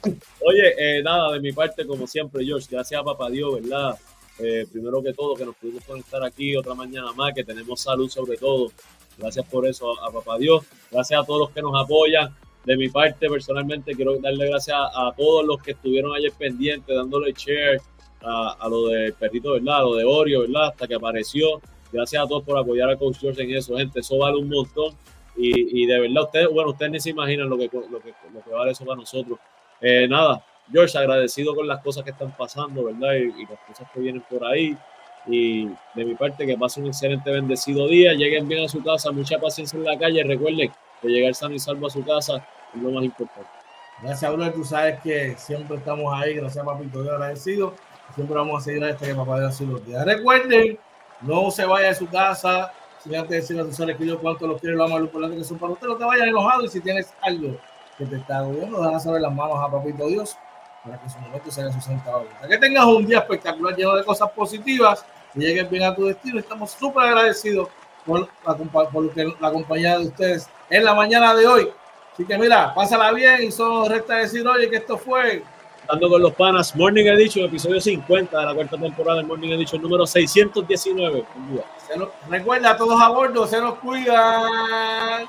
Speaker 2: Oye, eh, nada, de mi parte, como siempre, George, gracias a Papá Dios, ¿verdad? Eh, primero que todo, que nos pudimos conectar aquí otra mañana más, que tenemos salud sobre todo. Gracias por eso a, Papá Dios. Gracias a todos los que nos apoyan. De mi parte, personalmente, quiero darle gracias a, todos los que estuvieron ayer pendientes, dándole share a, lo del perrito, ¿verdad? A lo de Oreo, ¿verdad? Hasta que apareció. Gracias a todos por apoyar a Coach George en eso, gente. Eso vale un montón. Y, de verdad, ustedes, bueno, ustedes ni se imaginan lo que, lo que, lo que vale eso para nosotros. Eh, nada, George, agradecido con las cosas que están pasando, ¿verdad? y, las cosas que vienen por ahí. Y de mi parte, que pasen un excelente, bendecido día. Lleguen bien a su casa, mucha paciencia en la calle. Recuerden que llegar sano y salvo a su casa es lo más importante.
Speaker 1: Gracias, Bruno. Tú sabes que siempre estamos ahí. Gracias, papito. Dios agradecido. Siempre vamos a seguir a este que papá Dios así los días. Recuerden, no se vaya de su casa sin antes decirle a tus seres que yo cuánto los quiero y lo amo, lo importante que son para usted. No te vayas enojado y si tienes algo que te está agobiando, a saber las manos a papito Dios para que su momento sea su sentado. Que tengas un día espectacular lleno de cosas positivas y llegues bien a tu destino. Estamos súper agradecidos por la, por la compañía de ustedes en la mañana de hoy. Así que mira, pásala bien y solo resta decir, oye, que esto fue
Speaker 2: Dando con los panas, Morning Edition, episodio 50 de la cuarta temporada del Morning Edition número 619.
Speaker 1: recuerda, todos a bordo, se nos cuidan.